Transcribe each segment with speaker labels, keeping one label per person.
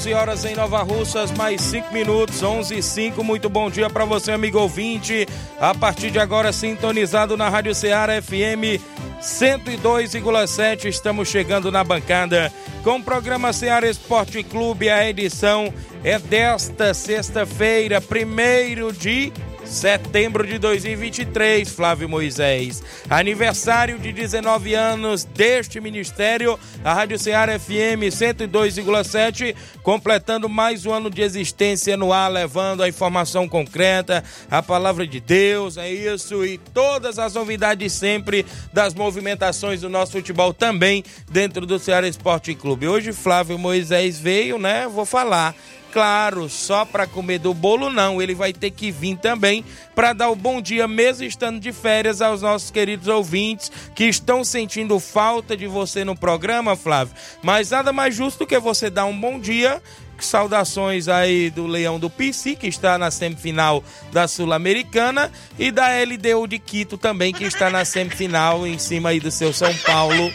Speaker 1: 11 horas em Nova Russas, mais 5 minutos, 11 e 5. Muito bom dia para você, amigo ouvinte. A partir de agora, sintonizado na Rádio Ceará FM 102,7. Estamos chegando na bancada com o programa Ceará Esporte Clube. A edição é desta sexta-feira, primeiro de setembro de 2023, Flávio Moisés. Aniversário de 19 anos deste ministério, a Rádio Ceará FM 102,7, completando mais um ano de existência no ar, levando a informação concreta, a palavra de Deus, é isso, e todas as novidades sempre das movimentações do nosso futebol também dentro do Ceará Esporte Clube. Hoje Flávio Moisés veio, né? Vou falar Claro, só para comer do bolo não, ele vai ter que vir também para dar o bom dia, mesmo estando de férias, aos nossos queridos ouvintes que estão sentindo falta de você no programa, Flávio. Mas nada mais justo que você dar um bom dia Saudações aí do Leão do PC, que está na semifinal da Sul-Americana, e da LDU de Quito também, que está na semifinal em cima aí do seu São Paulo.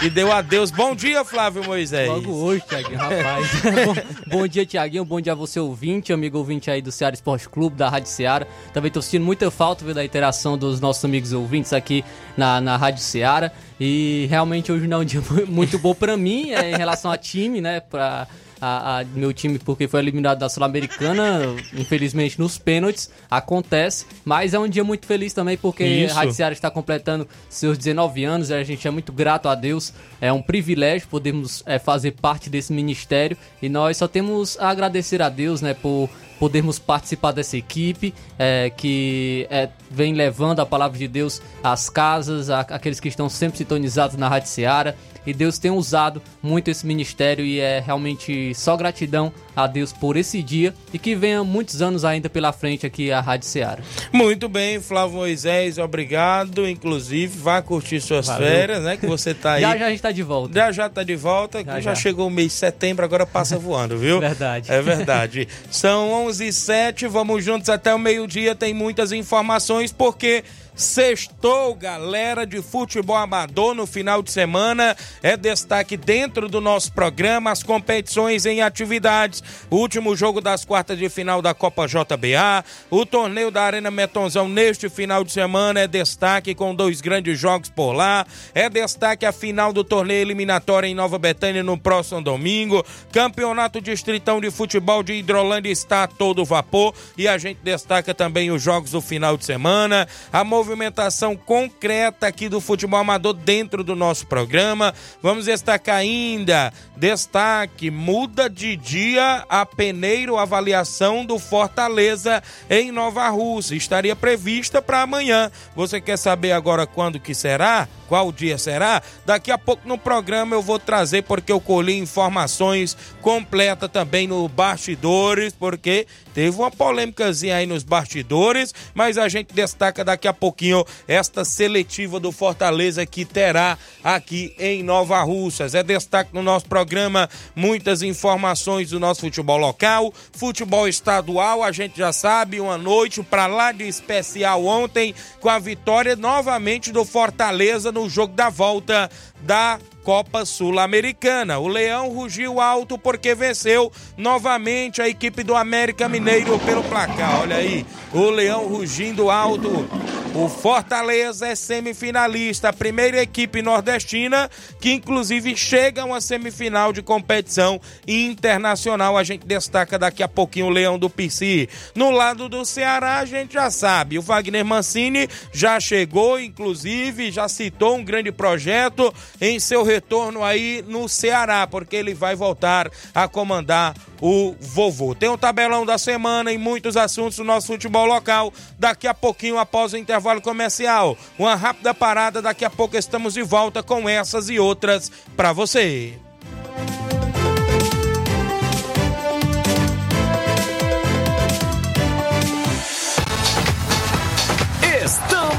Speaker 1: E deu adeus. Bom dia, Flávio Moisés.
Speaker 2: Logo hoje, Tiaguinho, rapaz. bom, bom, dia, Tiaguinho. Bom dia a você, ouvinte, amigo ouvinte aí do Ceará Esporte Clube, da Rádio Ceará. Também tô sentindo muita falta viu, da interação dos nossos amigos ouvintes aqui na, na Rádio Ceará. E realmente hoje não é um dia muito bom para mim, é, em relação a time, né? Pra a, a, meu time porque foi eliminado da Sul-Americana, infelizmente nos pênaltis, acontece, mas é um dia muito feliz também porque Seara está completando seus 19 anos e a gente é muito grato a Deus, é um privilégio podermos é, fazer parte desse ministério. E nós só temos a agradecer a Deus, né, por podermos participar dessa equipe é, que é, vem levando a palavra de Deus às casas, a, aqueles que estão sempre sintonizados na Rádio Seara. E Deus tem usado muito esse ministério e é realmente só gratidão a Deus por esse dia e que venha muitos anos ainda pela frente aqui a Rádio Seara.
Speaker 1: Muito bem, Flávio Moisés, obrigado. Inclusive, vá curtir suas Valeu. férias, né? Que você tá aí.
Speaker 2: já já a gente tá de volta.
Speaker 1: Já já tá de volta, já, já, já. chegou o mês de setembro, agora passa voando, viu?
Speaker 2: verdade.
Speaker 1: É verdade. São 11 e 07, vamos juntos até o meio-dia, tem muitas informações, porque Sextou, galera de futebol amador no final de semana. É destaque dentro do nosso programa as competições em atividades. O último jogo das quartas de final da Copa JBA. O torneio da Arena Metonzão neste final de semana é destaque com dois grandes jogos por lá. É destaque a final do torneio eliminatório em Nova Betânia no próximo domingo. Campeonato Distritão de Futebol de Hidrolândia está a todo vapor. E a gente destaca também os jogos do final de semana. A movimentação concreta aqui do futebol amador dentro do nosso programa. Vamos destacar ainda, destaque, muda de dia a peneiro avaliação do Fortaleza em Nova Rússia. Estaria prevista para amanhã. Você quer saber agora quando que será? Qual dia será? Daqui a pouco no programa eu vou trazer porque eu colhi informações completas também no bastidores, porque teve uma polêmicazinha aí nos bastidores, mas a gente destaca daqui a pouquinho esta seletiva do Fortaleza que terá aqui em Nova Russas. É destaque no nosso programa muitas informações do nosso futebol local, futebol estadual, a gente já sabe, uma noite para lá de especial ontem com a vitória novamente do Fortaleza no jogo da volta da Copa Sul-Americana. O Leão rugiu alto porque venceu novamente a equipe do América Mineiro pelo placar. Olha aí, o Leão rugindo alto. O Fortaleza é semifinalista, a primeira equipe nordestina que inclusive chega a uma semifinal de competição internacional. A gente destaca daqui a pouquinho o Leão do Pici. No lado do Ceará, a gente já sabe, o Wagner Mancini já chegou, inclusive, já citou um grande projeto em seu retorno aí no Ceará, porque ele vai voltar a comandar o vovô. Tem o tabelão da semana e muitos assuntos do nosso futebol local. Daqui a pouquinho, após o intervalo comercial, uma rápida parada. Daqui a pouco estamos de volta com essas e outras para você.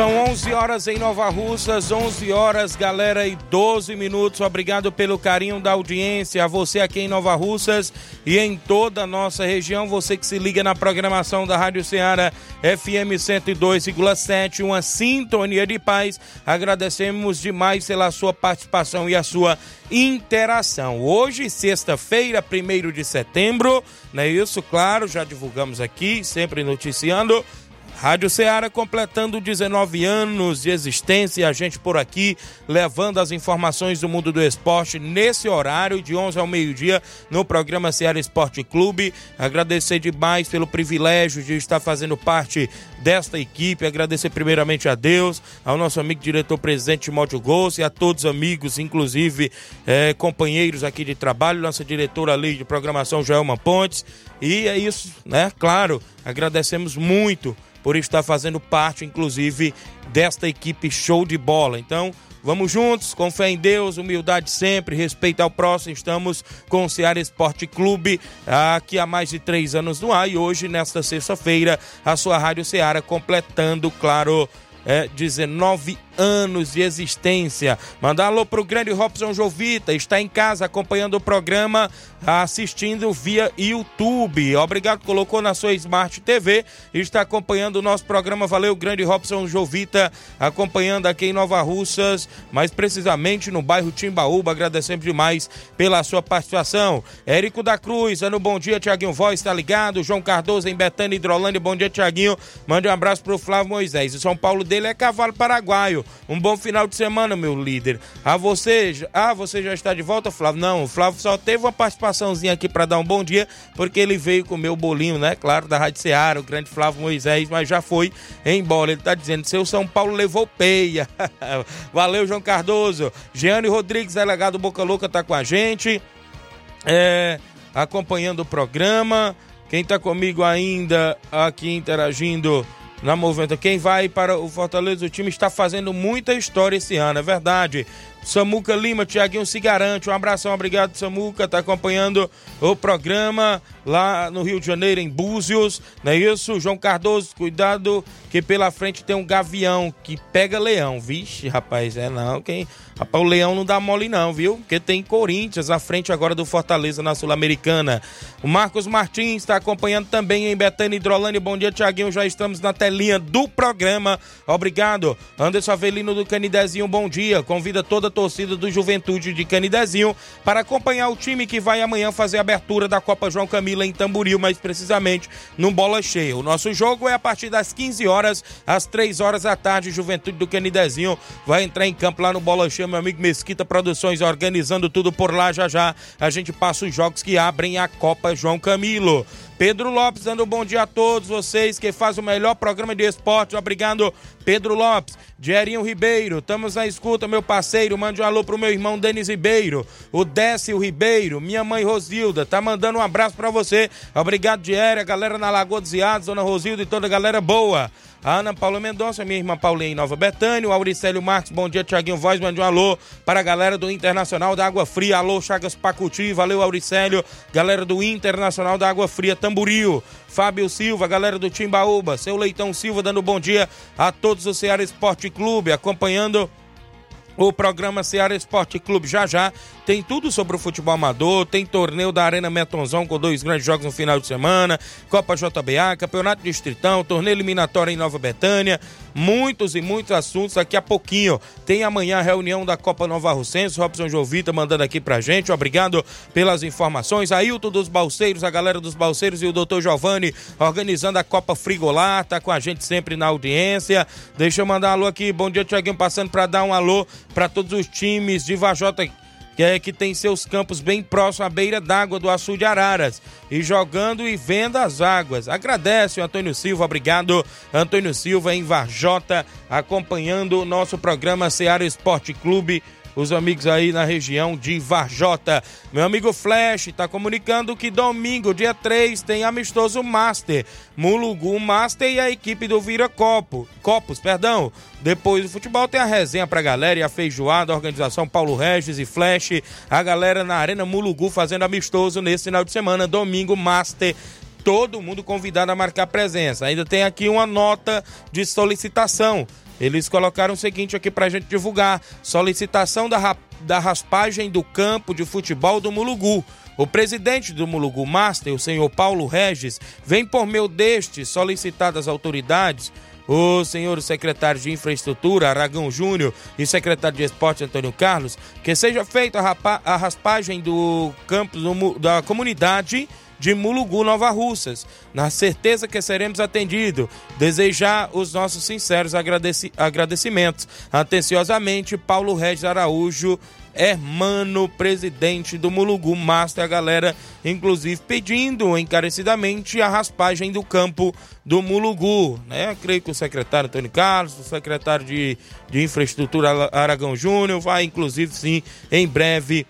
Speaker 1: São 11 horas em Nova Russas, 11 horas, galera, e 12 minutos. Obrigado pelo carinho da audiência. A você aqui em Nova Russas e em toda a nossa região. Você que se liga na programação da Rádio Ceará FM 102,7, uma sintonia de paz. Agradecemos demais pela sua participação e a sua interação. Hoje, sexta-feira, 1 de setembro, não é isso? Claro, já divulgamos aqui, sempre noticiando. Rádio Ceará completando 19 anos de existência, a gente por aqui levando as informações do mundo do esporte nesse horário de 11 ao meio-dia no programa Ceará Esporte Clube. Agradecer demais pelo privilégio de estar fazendo parte desta equipe, agradecer primeiramente a Deus, ao nosso amigo diretor-presidente Timóteo Gossi, a todos os amigos, inclusive eh, companheiros aqui de trabalho, nossa diretora ali de programação Joelma Pontes. E é isso, né? Claro, agradecemos muito por estar fazendo parte, inclusive, desta equipe show de bola. Então, vamos juntos, com fé em Deus, humildade sempre, respeito ao próximo. Estamos com o Ceará Esporte Clube aqui há mais de três anos no ar e hoje, nesta sexta-feira, a sua Rádio Ceará completando, claro, é, 19 anos de existência. Mandar alô pro grande Robson Jovita, está em casa acompanhando o programa, assistindo via YouTube. Obrigado, colocou na sua Smart TV e está acompanhando o nosso programa. Valeu, grande Robson Jovita, acompanhando aqui em Nova Russas, mais precisamente no bairro Timbaúba. Agradecemos demais pela sua participação. Érico da Cruz, ano bom dia, Tiaguinho Voz, tá ligado? João Cardoso em Betânia, Hidrolândia, bom dia, Tiaguinho. Mande um abraço pro Flávio Moisés. O São Paulo dele é cavalo paraguaio. Um bom final de semana, meu líder. A você, ah, você já está de volta, Flávio? Não, o Flávio só teve uma participaçãozinha aqui para dar um bom dia, porque ele veio comer o bolinho, né? Claro, da Rádio Ceará, o grande Flávio Moisés, mas já foi embora. Ele tá dizendo, seu São Paulo levou peia. Valeu, João Cardoso. Jeane Rodrigues, delegado Boca Louca, tá com a gente. É, acompanhando o programa. Quem tá comigo ainda aqui interagindo na movimento. Quem vai para o Fortaleza, o time está fazendo muita história esse ano, é verdade. Samuca Lima, Tiaguinho se garante. Um abração, obrigado, Samuca. Tá acompanhando o programa lá no Rio de Janeiro, em Búzios. Não é isso? João Cardoso, cuidado que pela frente tem um gavião que pega leão. Vixe, rapaz, é não. Quem... Rapaz, o leão não dá mole, não, viu? Porque tem Corinthians à frente agora do Fortaleza na Sul-Americana. O Marcos Martins está acompanhando também em Betânia Hidrolândia. Bom dia, Tiaguinho. Já estamos na telinha do programa. Obrigado. Anderson Avelino do Canidezinho, bom dia. Convida toda torcida do Juventude de Canidezinho para acompanhar o time que vai amanhã fazer a abertura da Copa João Camila em Tamboril, mais precisamente no Bola Cheia. O nosso jogo é a partir das 15 horas, às 3 horas da tarde. Juventude do Canidezinho vai entrar em campo lá no Bola Cheia meu amigo Mesquita Produções organizando tudo por lá já já. A gente passa os jogos que abrem a Copa João Camilo. Pedro Lopes dando um bom dia a todos vocês que faz o melhor programa de esporte. Obrigado, Pedro Lopes. Dierinho Ribeiro, estamos na escuta, meu parceiro. Mande um alô pro meu irmão Denis Ribeiro, o Décio Ribeiro, minha mãe Rosilda. Tá mandando um abraço para você. Obrigado, Diério, a galera na Lagoa dos Iados, Dona Rosilda e toda a galera boa. A Ana Paula Mendonça, minha irmã Paulinha em Nova Betânia, o Auricélio Marques, bom dia, Tiaguinho Voz, mande um alô para a galera do Internacional da Água Fria, alô Chagas Pacuti, valeu Auricélio, galera do Internacional da Água Fria, Tamburil, Fábio Silva, galera do Timbaúba, seu Leitão Silva dando bom dia a todos do Ceará Esporte Clube, acompanhando o programa Ceará Esporte Clube já já tem tudo sobre o futebol amador, tem torneio da Arena Metonzão com dois grandes jogos no final de semana, Copa JBA, Campeonato Distritão, torneio eliminatório em Nova Betânia, muitos e muitos assuntos daqui a pouquinho. Tem amanhã a reunião da Copa Nova Russense, Robson Jovita mandando aqui pra gente. Obrigado pelas informações. Ailton dos Balseiros, a galera dos Balseiros e o doutor Giovanni organizando a Copa Frigolar, tá com a gente sempre na audiência. Deixa eu mandar um alô aqui. Bom dia, Tiaguinho, passando para dar um alô para todos os times de Vajota que é que tem seus campos bem próximos à beira d'água do Açu de Araras e jogando e vendo as águas. Agradece o Antônio Silva, obrigado Antônio Silva em Varjota, acompanhando o nosso programa Seara Esporte Clube os amigos aí na região de Varjota. Meu amigo Flash está comunicando que domingo, dia 3, tem amistoso Master, Mulugu Master e a equipe do Vira Copo, Copos, perdão. Depois do futebol tem a resenha pra galera e a feijoada, a organização Paulo Regis e Flash, a galera na Arena Mulugu fazendo amistoso nesse final de semana, domingo Master todo mundo convidado a marcar presença. Ainda tem aqui uma nota de solicitação. Eles colocaram o seguinte aqui pra gente divulgar: solicitação da, da raspagem do campo de futebol do Mulugu. O presidente do Mulugu Master, o senhor Paulo Regis, vem por meio deste solicitar das autoridades o senhor secretário de Infraestrutura, Aragão Júnior, e secretário de Esporte, Antônio Carlos, que seja feita a, a raspagem do campo do, da comunidade de Mulugu, Nova Russas, na certeza que seremos atendidos. Desejar os nossos sinceros agradeci agradecimentos. Atenciosamente, Paulo Regis Araújo, Hermano, presidente do Mulugu Master, a galera, inclusive, pedindo encarecidamente a raspagem do campo do Mulugu, né? Creio que o secretário Antônio Carlos, o secretário de, de Infraestrutura Aragão Júnior, vai, inclusive, sim, em breve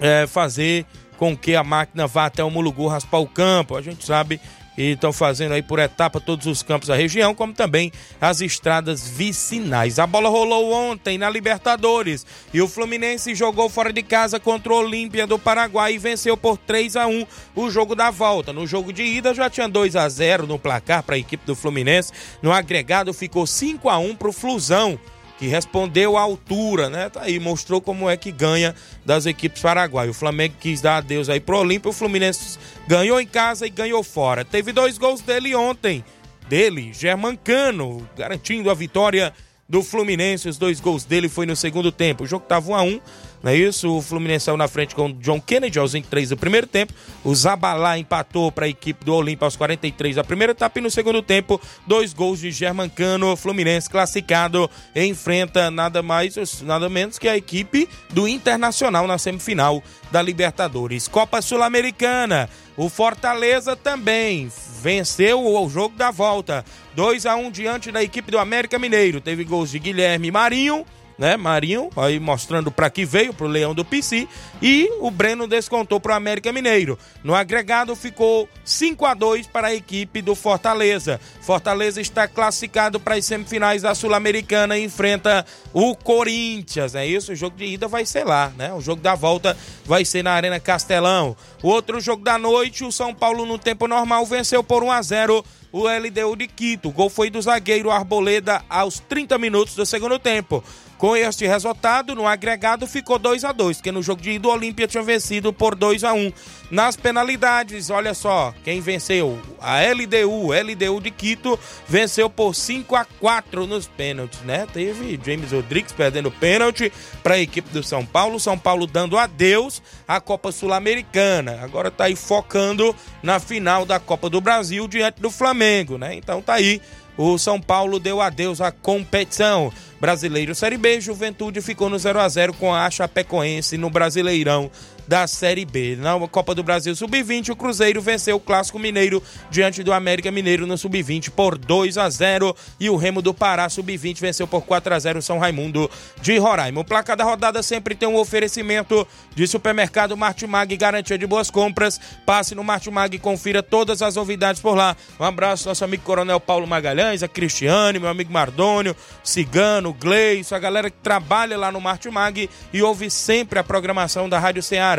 Speaker 1: é, fazer com que a máquina vá até o Mulugu raspar o campo. A gente sabe e estão fazendo aí por etapa todos os campos da região, como também as estradas vicinais. A bola rolou ontem na Libertadores e o Fluminense jogou fora de casa contra o Olímpia do Paraguai e venceu por 3 a 1 o jogo da volta. No jogo de ida já tinha 2 a 0 no placar para a equipe do Fluminense. No agregado ficou 5 a 1 para o Flusão que respondeu à altura, né? Tá aí, mostrou como é que ganha das equipes paraguaias. O Flamengo quis dar adeus aí pro Olímpio, o Fluminense ganhou em casa e ganhou fora. Teve dois gols dele ontem, dele, Germancano, garantindo a vitória do Fluminense. Os dois gols dele foi no segundo tempo. O jogo tava 1 a 1 Não é isso? O Fluminense saiu na frente com o John Kennedy aos 23 do primeiro tempo. O Zabalá empatou para a equipe do Olímpia aos 43 da primeira etapa. E no segundo tempo, dois gols de Germancano. Fluminense classificado enfrenta nada mais, nada menos que a equipe do Internacional na semifinal da Libertadores. Copa Sul-Americana. O Fortaleza também venceu o jogo da volta. 2 a 1 diante da equipe do América Mineiro. Teve gols de Guilherme Marinho né? Marinho, aí mostrando para que veio pro Leão do PC e o Breno descontou pro América Mineiro. No agregado ficou 5 a 2 para a equipe do Fortaleza. Fortaleza está classificado para as semifinais da Sul-Americana e enfrenta o Corinthians, é isso? O jogo de ida vai ser lá, né? O jogo da volta vai ser na Arena Castelão. O outro jogo da noite, o São Paulo no tempo normal venceu por 1 a 0 o LDU de Quito. O gol foi do zagueiro Arboleda aos 30 minutos do segundo tempo. Com este resultado, no agregado ficou 2 a 2 porque no jogo de ida o Olímpia tinha vencido por 2 a 1 Nas penalidades, olha só, quem venceu? A LDU, LDU de Quito, venceu por 5 a 4 nos pênaltis, né? Teve James Rodrigues perdendo pênalti para a equipe do São Paulo, São Paulo dando adeus à Copa Sul-Americana. Agora tá aí focando na final da Copa do Brasil diante do Flamengo, né? Então tá aí o São Paulo deu adeus à competição. Brasileiro Série B, Juventude ficou no 0 a 0 com a Chapecoense no Brasileirão da Série B. Na Copa do Brasil Sub-20, o Cruzeiro venceu o Clássico Mineiro diante do América Mineiro no Sub-20 por 2 a 0 e o Remo do Pará Sub-20 venceu por 4 a 0 o São Raimundo de Roraima. O placar da rodada sempre tem um oferecimento de supermercado Martimag, garantia de boas compras. Passe no Martimag e confira todas as novidades por lá. Um abraço nosso amigo Coronel Paulo Magalhães, a Cristiane, meu amigo Mardônio, Cigano, Gleison, a galera que trabalha lá no Martimag e ouve sempre a programação da Rádio Ceará.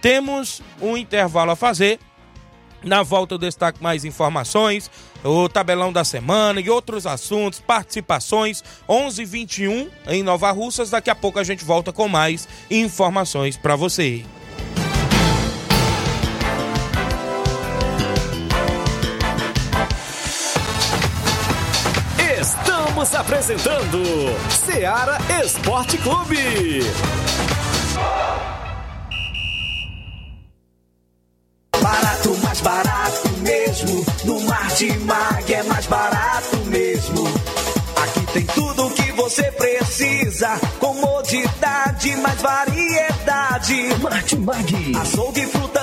Speaker 1: Temos um intervalo a fazer. Na volta eu destaco mais informações, o tabelão da semana e outros assuntos, participações 11:21 em Nova Russas. Daqui a pouco a gente volta com mais informações para você.
Speaker 3: Estamos apresentando Seara Esporte Clube.
Speaker 4: Martimag é mais barato mesmo. Aqui tem tudo o que você precisa. Comodidade, mais variedade. Martimag. Açougue,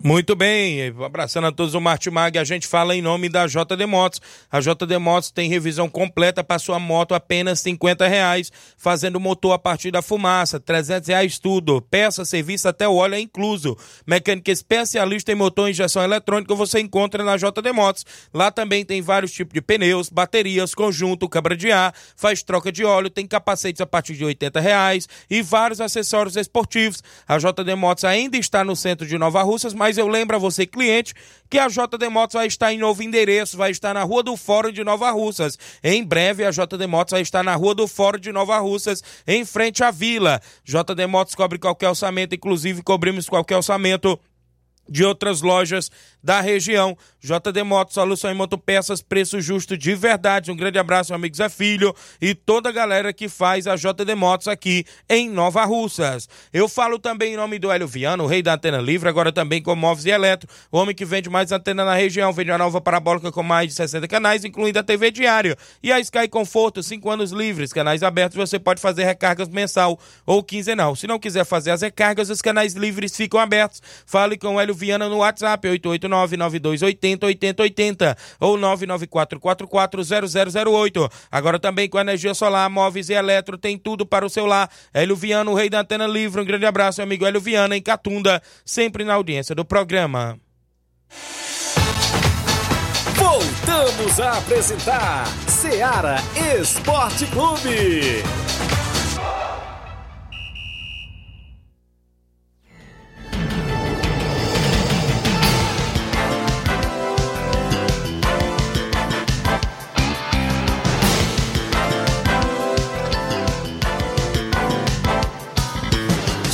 Speaker 1: Muito bem, abraçando a todos o Martimag, a gente fala em nome da JD Motos. A JD Motos tem revisão completa para sua moto apenas 50 reais, fazendo motor a partir da fumaça, 300 reais tudo, peça, serviço até o óleo é incluso. Mecânica especialista em motor e injeção eletrônica você encontra na JD Motos. Lá também tem vários tipos de pneus, baterias, conjunto, câmara de ar, faz troca de óleo, tem capacetes a partir de 80 reais e vários acessórios esportivos. A JD Motos ainda está no centro de Nova Russas, mas eu lembro a você, cliente, que a JD Motos vai estar em novo endereço, vai estar na Rua do Fórum de Nova Russas. Em breve, a JD Motos vai estar na Rua do Fórum de Nova Russas, em frente à vila. JD Motos cobre qualquer orçamento, inclusive cobrimos qualquer orçamento de outras lojas da região. JD Motos, solução em motopeças, preço justo de verdade. Um grande abraço, meu amigo Zé Filho e toda a galera que faz a JD Motos aqui em Nova Russas. Eu falo também em nome do Hélio Viano, o rei da antena livre, agora também com móveis e eletro, o homem que vende mais antena na região, vende a nova parabólica com mais de 60 canais, incluindo a TV diária. E a Sky Conforto, 5 anos livres, canais abertos, você pode fazer recargas mensal ou quinzenal. Se não quiser fazer as recargas, os canais livres ficam abertos. Fale com o Hélio Viana no WhatsApp 889-9280-8080 ou 994440008. Agora também com energia solar, móveis e eletro, tem tudo para o seu lar. Hélio Viana, o rei da antena livre. Um grande abraço, meu amigo Hélio Viana, em Catunda, sempre na audiência do programa.
Speaker 3: Voltamos a apresentar Seara Esporte Clube.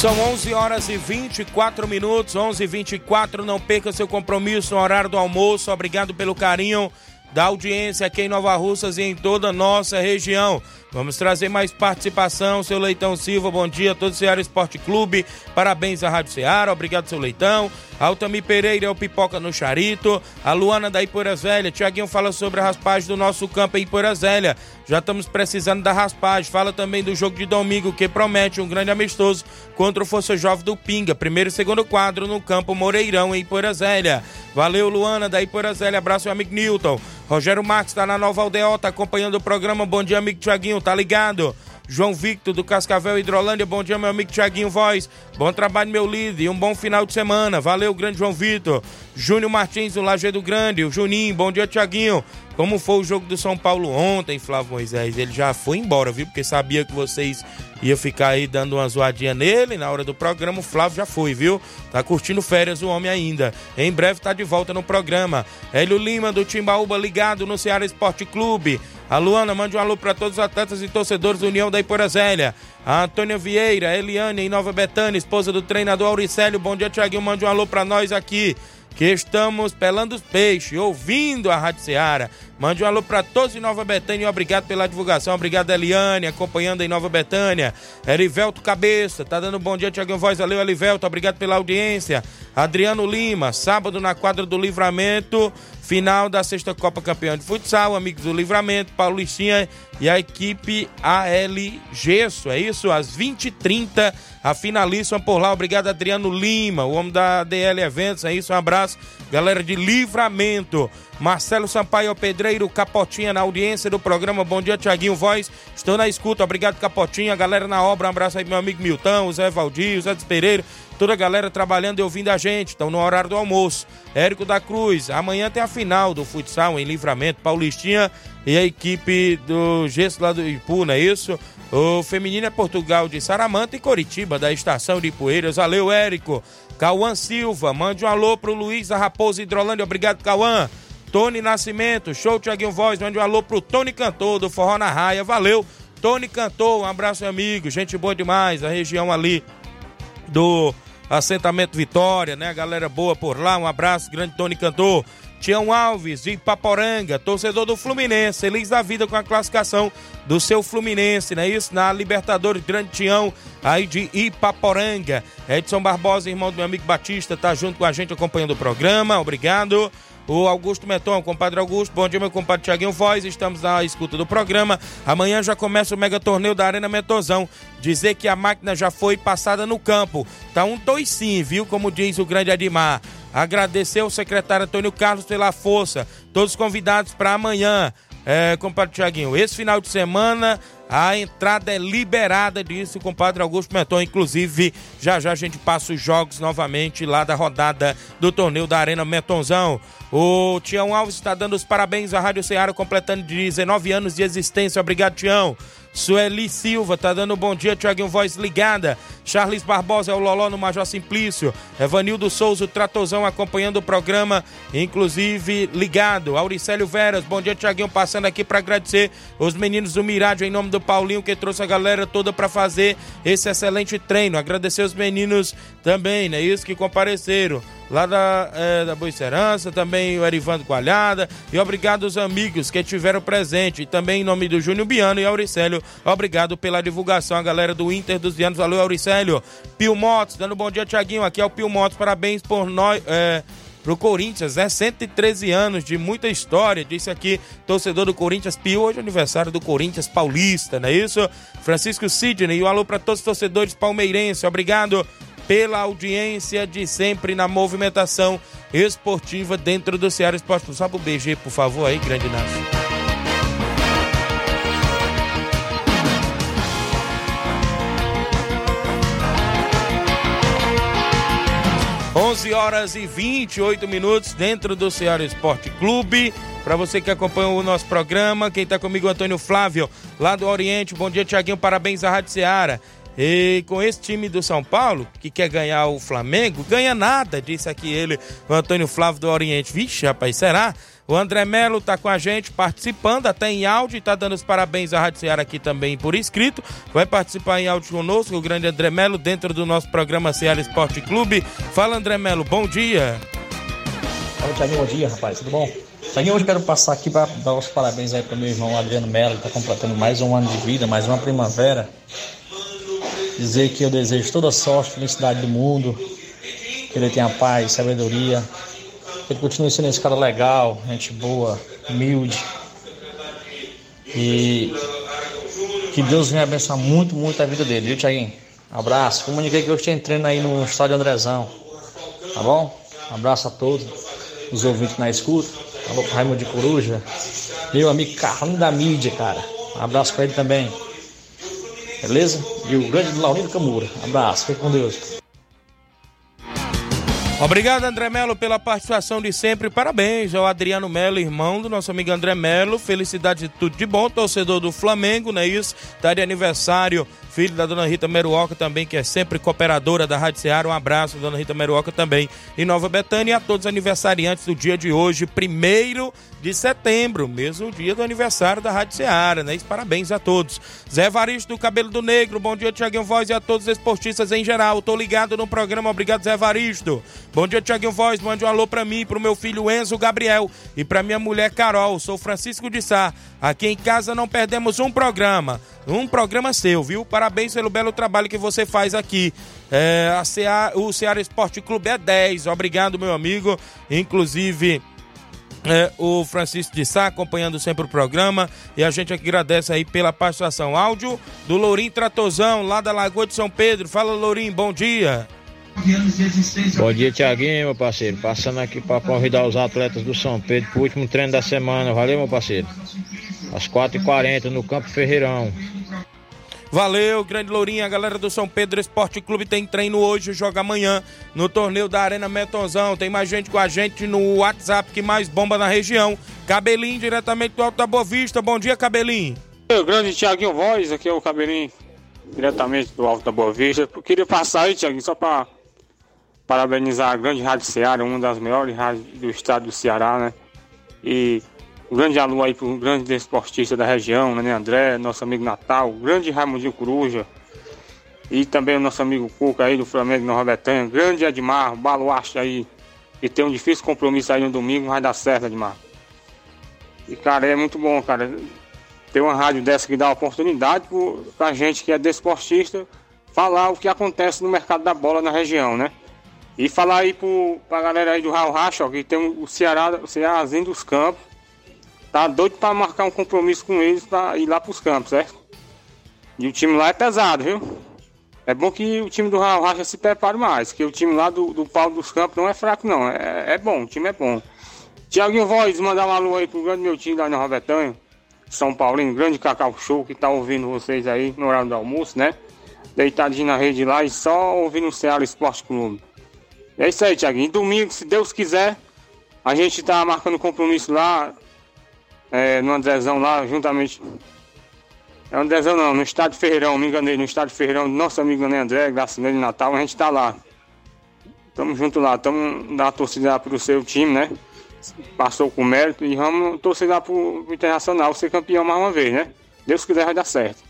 Speaker 1: São 11 horas e 24 minutos, 11 e 24 Não perca seu compromisso no horário do almoço. Obrigado pelo carinho da audiência aqui em Nova Russas e em toda a nossa região. Vamos trazer mais participação. Seu Leitão Silva, bom dia a todo o Ceará Esporte Clube. Parabéns à Rádio Ceará. Obrigado, seu Leitão. Altami Pereira é o Pipoca no Charito. A Luana da Ipoeiras Velha. Tiaguinho fala sobre a raspagem do nosso campo em Ipoeiras Velha. Já estamos precisando da raspagem. Fala também do jogo de domingo que promete um grande amistoso contra o Força Jovem do Pinga. Primeiro e segundo quadro no campo Moreirão em Ipoeiras Velha. Valeu, Luana da Ipoeiras Velha. Abraço, meu amigo Newton. Rogério Marques está na Nova Aldeota acompanhando o programa. Bom dia, amigo Tiaguinho tá ligado? João Victor do Cascavel Hidrolândia, bom dia meu amigo Tiaguinho Voz, bom trabalho meu líder. E um bom final de semana, valeu grande João Victor, Júnior Martins do Lajeado Grande, o Juninho, bom dia Tiaguinho, como foi o jogo do São Paulo ontem, Flávio Moisés, ele já foi embora, viu, porque sabia que vocês iam ficar aí dando uma zoadinha nele. Na hora do programa, o Flávio já foi, viu, tá curtindo férias o homem ainda, em breve tá de volta no programa, Hélio Lima do Timbaúba ligado no Ceará Esporte Clube, a Luana, mande um alô para todos os atletas e torcedores da União da Iporazélia. A Antônia Vieira, Eliane em Nova Betânia, esposa do treinador Auricélio. Bom dia, Tiaguinho. Mande um alô para nós aqui, que estamos pelando os peixes, ouvindo a Rádio Seara. Mande um alô para todos em Nova Betânia obrigado pela divulgação. Obrigado, Eliane, acompanhando em Nova Betânia. Erivelto Cabeça, tá dando um bom dia, Tiaguinho Voz. Valeu, Erivelto. Obrigado pela audiência. Adriano Lima, sábado na quadra do Livramento. Final da sexta Copa Campeão de Futsal, amigos do Livramento, Paulistinha e a equipe AL Gesso, é isso? Às 20h30, a finalíssima por lá. Obrigado, Adriano Lima, o homem da DL Eventos, é isso? Um abraço, galera de Livramento. Marcelo Sampaio Pedreiro, Capotinha na audiência do programa. Bom dia, Tiaguinho Voz. Estou na escuta. Obrigado, Capotinha. Galera na obra, um abraço aí, meu amigo Milton, Zé Valdir, Zé Pereira toda a galera trabalhando e ouvindo a gente, estão no horário do almoço. Érico da Cruz, amanhã tem a final do futsal em Livramento, Paulistinha e a equipe do Gesso lá do Ipu, não é isso? O feminino é Portugal de Saramanta e Coritiba, da estação de Poeiras. Valeu, Érico. Cauã Silva, mande um alô pro Luiz da Raposa Hidrolândia. Obrigado, Cauã. Tony Nascimento, show Tiaguinho Voz, mande um alô pro Tony Cantor do Forró na Raia. Valeu, Tony Cantor, um abraço, amigo. Gente boa demais, a região ali do assentamento Vitória, né? Galera boa por lá, um abraço, grande Tony Cantor. Tião Alves, de Paporanga, torcedor do Fluminense, feliz da vida com a classificação do seu Fluminense, né? Isso na Libertadores, grande Tião, aí de Ipaporanga. Edson Barbosa, irmão do meu amigo Batista, tá junto com a gente acompanhando o programa, obrigado. O Augusto Meton, compadre Augusto, bom dia meu compadre Tiaguinho Voz, estamos na escuta do programa. Amanhã já começa o mega torneio da Arena Metozão. Dizer que a máquina já foi passada no campo. Tá um toicinho, viu? Como diz o grande Adimar. Agradecer ao secretário Antônio Carlos pela força. Todos convidados para amanhã. É, compadre Tiaguinho, esse final de semana a entrada é liberada, disse o compadre Augusto Meton. Inclusive, já já a gente passa os jogos novamente lá da rodada do torneio da Arena Metonzão. O Tião Alves está dando os parabéns à Rádio Ceará, completando 19 anos de existência. Obrigado, Tião. Sueli Silva tá dando bom dia, Tiaguinho Voz ligada. Charles Barbosa é o Loló no Major Simplício. Evanildo Souza, o Tratozão acompanhando o programa, inclusive ligado. Auricélio Veras, bom dia, Tiaguinho, passando aqui para agradecer os meninos do Mirádio em nome do Paulinho, que trouxe a galera toda para fazer esse excelente treino. Agradecer os meninos também, né? Isso que compareceram lá da, é, da Boicerança, também o Erivando Coalhada, e obrigado aos amigos que tiveram presente, e também em nome do Júnior Biano e Auricélio, Obrigado pela divulgação, a galera do Inter dos Vianos. Valeu, Auricélio. Pio Motos, dando bom dia, Tiaguinho. Aqui é o Pio Motos. Parabéns por nós. É pro Corinthians, é 113 anos de muita história, disse aqui torcedor do Corinthians, Pio, hoje é aniversário do Corinthians Paulista, não é isso? Francisco Sidney, um alô para todos os torcedores palmeirenses, obrigado pela audiência de sempre na movimentação esportiva dentro do Ceará Esporte. Só pro BG, por favor, aí, grande Nácio. 11 horas e 28 minutos dentro do Ceará Esporte Clube. Para você que acompanha o nosso programa, quem está comigo é Antônio Flávio, lá do Oriente. Bom dia, Tiaguinho. Parabéns à Rádio Ceará. E com esse time do São Paulo, que quer ganhar o Flamengo, ganha nada, disse aqui ele, o Antônio Flávio do Oriente. Vixe, rapaz, será? O André Melo tá com a gente participando, até em áudio, e tá dando os parabéns à Rádio Ceará aqui também por escrito. Vai participar em áudio conosco, o grande André Melo, dentro do nosso programa Ceará Esporte Clube. Fala, André Melo, bom dia.
Speaker 5: Fala, Thiago, bom dia, rapaz, tudo bom? Thiaguinho, hoje quero passar aqui para dar os parabéns aí para meu irmão Adriano Melo, que está completando mais um ano de vida, mais uma primavera dizer que eu desejo toda sorte, felicidade do mundo, que ele tenha paz, sabedoria, ele continue sendo esse cara legal, gente boa, humilde. E que Deus venha abençoar muito, muito a vida dele, viu, Tiaguinho? Abraço. Comuniquei que eu estou entrando aí no estádio Andrezão. Tá bom? Abraço a todos, os ouvintes na escuta. Alô, Raimundo de Coruja. Meu amigo Carlinho da mídia, cara. abraço para ele também. Beleza? E o grande Laurindo Camura. Abraço, fique com Deus.
Speaker 1: Obrigado, André Melo, pela participação de sempre. Parabéns ao Adriano Melo, irmão do nosso amigo André Melo. Felicidade de tudo de bom, torcedor do Flamengo, não é isso? Tá de aniversário, filho da dona Rita Meruoca também, que é sempre cooperadora da Rádio Ceará. Um abraço, dona Rita Meruoca também em Nova Betânia e a todos os aniversariantes do dia de hoje, primeiro de setembro, mesmo dia do aniversário da Rádio Ceará, né? Parabéns a todos. Zé Varisto do Cabelo do Negro, bom dia, Tiaguinho Voz e a todos os esportistas em geral. Tô ligado no programa, obrigado, Zé Varisto. Bom dia, Tiaguinho Voz, mande um alô pra mim, pro meu filho Enzo Gabriel e pra minha mulher Carol. Sou Francisco de Sá. Aqui em casa não perdemos um programa. Um programa seu, viu? Parabéns pelo belo trabalho que você faz aqui. É, a Ceará, o Ceará Esporte Clube é 10. Obrigado, meu amigo. Inclusive. É, o Francisco de Sá acompanhando sempre o programa e a gente agradece aí pela participação. Áudio do Lourim Tratozão, lá da Lagoa de São Pedro. Fala, Lourim, bom dia.
Speaker 6: Bom dia, Tiaguinho, meu parceiro. Passando aqui para convidar os atletas do São Pedro para o último treino da semana. Valeu, meu parceiro. Às 4h40 no Campo Ferreirão.
Speaker 1: Valeu, grande Lourinha. A galera do São Pedro Esporte Clube tem treino hoje, joga amanhã no torneio da Arena Metonzão. Tem mais gente com a gente no WhatsApp que mais bomba na região. Cabelinho, diretamente do Alto da Boa Vista. Bom dia, Cabelinho.
Speaker 7: O grande Tiaguinho Voz, aqui é o Cabelinho, diretamente do Alto da Boa Vista. Eu queria passar aí, Tiaguinho, só para parabenizar a grande Rádio Ceará, uma das melhores rádios do estado do Ceará, né? E um grande alô aí para o grande desportista da região, né, André, nosso amigo Natal, grande Raimundinho Coruja. E também o nosso amigo Cuca aí do Flamengo Nova Betânia, grande Edmar, baluarte aí, que tem um difícil compromisso aí no domingo, vai dar certo, Edmar. E cara, é muito bom, cara, ter uma rádio dessa que dá oportunidade para gente que é desportista falar o que acontece no mercado da bola na região, né? E falar aí para a galera aí do Raul Racha, ó, que tem o Ceará, o Cearázinho dos Campos, tá doido para marcar um compromisso com eles para ir lá pros campos, certo? E o time lá é pesado, viu? É bom que o time do Raul Racha se prepare mais, que o time lá do, do Paulo dos Campos não é fraco, não. É, é bom, o time é bom. Tiaguinho Voz, mandar um alô aí pro grande meu time da Nova Betânia, São Paulino, grande Cacau Show, que tá ouvindo vocês aí no horário do almoço, né? Deitadinho na rede lá e só ouvindo o Ceará Esporte Clube. É isso aí, Tiaguinho. Domingo, se Deus quiser, a gente tá marcando compromisso lá é, no Andrezão lá, juntamente. É Andrezão não, no estádio Ferreirão, me enganei, no estádio Ferreirão, nosso amigo André, graças a Deus, de Natal, a gente tá lá. Tamo junto lá, tamo na torcida pro seu time, né? Passou com mérito e vamos torcer lá pro, pro Internacional ser campeão mais uma vez, né? Deus quiser vai dar certo.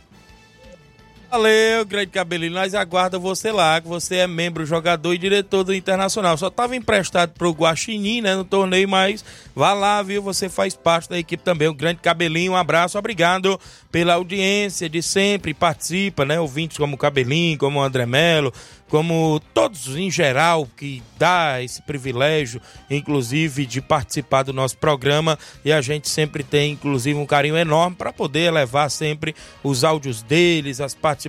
Speaker 1: Valeu, grande cabelinho. Nós aguarda você lá, que você é membro, jogador e diretor do Internacional. Só estava emprestado pro Guaxinim, né, no torneio, mas vá lá, viu? Você faz parte da equipe também. O grande cabelinho, um abraço, obrigado pela audiência de sempre, participa, né? Ouvintes como o Cabelinho, como o André Melo, como todos em geral que dá esse privilégio, inclusive, de participar do nosso programa e a gente sempre tem, inclusive, um carinho enorme para poder levar sempre os áudios deles, as participações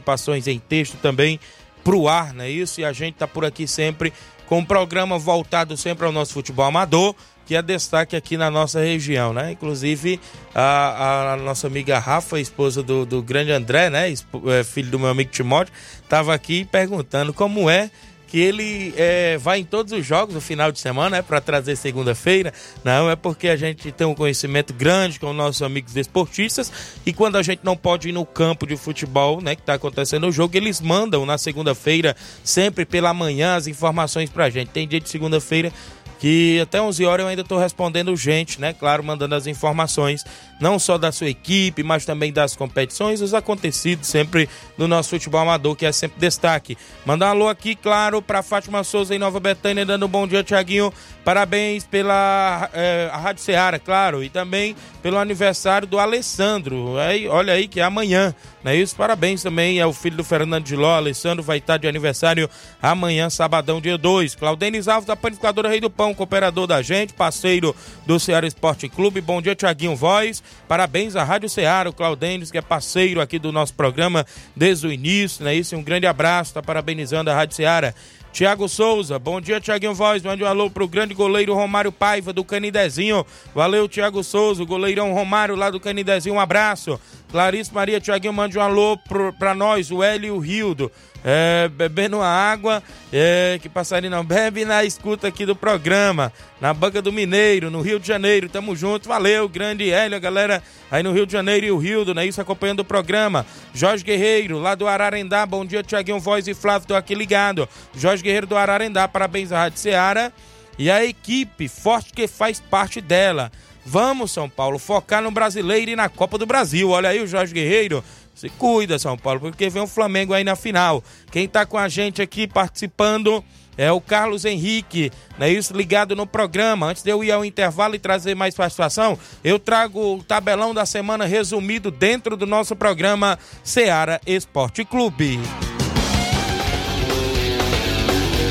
Speaker 1: em texto também para o ar, não é isso? E a gente tá por aqui sempre com um programa voltado sempre ao nosso futebol amador que é destaque aqui na nossa região, né? Inclusive a, a nossa amiga Rafa, esposa do, do grande André, né? É, filho do meu amigo Timóteo, estava aqui perguntando como é que ele é, vai em todos os jogos no final de semana, é para trazer segunda-feira. Não, é porque a gente tem um conhecimento grande com nossos amigos desportistas e quando a gente não pode ir no campo de futebol, né, que está acontecendo o jogo, eles mandam na segunda-feira, sempre pela manhã, as informações pra gente. Tem dia de segunda-feira que até 11 horas eu ainda estou respondendo gente, né? Claro, mandando as informações, não só da sua equipe, mas também das competições, os acontecidos sempre no nosso futebol amador, que é sempre destaque. Mandar um alô aqui, claro, para Fátima Souza em Nova Betânia, dando um bom dia, Tiaguinho. Parabéns pela é, Rádio Ceará, claro, e também pelo aniversário do Alessandro. Aí, olha aí que é amanhã, não é isso? Parabéns também ao filho do Fernando de Ló. Alessandro vai estar de aniversário amanhã, sabadão, dia 2. Claudenis Alves, da Panificadora Rei do Pão, cooperador da gente, parceiro do Ceará Esporte Clube. Bom dia, Tiaguinho Voz. Parabéns à Rádio Ceará, o Claudenis, que é parceiro aqui do nosso programa desde o início, não é isso? Um grande abraço, está parabenizando a Rádio Ceará. Tiago Souza, bom dia, Tiaguinho Voz. Mande um alô pro grande goleiro Romário Paiva do Canidezinho. Valeu, Tiago Souza, goleirão Romário lá do Canidezinho. Um abraço. Clarice Maria Tiaguinho, mande um alô pro, pra nós, o Hélio o Rildo. É, bebendo a água, é, que passarinho não bebe na escuta aqui do programa, na Banca do Mineiro, no Rio de Janeiro. Tamo junto, valeu, grande Hélio, galera aí no Rio de Janeiro e o Rildo, né? Isso acompanhando o programa. Jorge Guerreiro, lá do Ararendá, bom dia, Tiaguinho Voz e Flávio, tô aqui ligado. Jorge Guerreiro do Ararendá, parabéns à Rádio Ceará e a equipe forte que faz parte dela. Vamos, São Paulo, focar no brasileiro e na Copa do Brasil. Olha aí o Jorge Guerreiro. Se cuida, São Paulo, porque vem o Flamengo aí na final. Quem tá com a gente aqui participando é o Carlos Henrique, não é isso? Ligado no programa. Antes de eu ir ao intervalo e trazer mais participação, eu trago o tabelão da semana resumido dentro do nosso programa Seara Esporte Clube.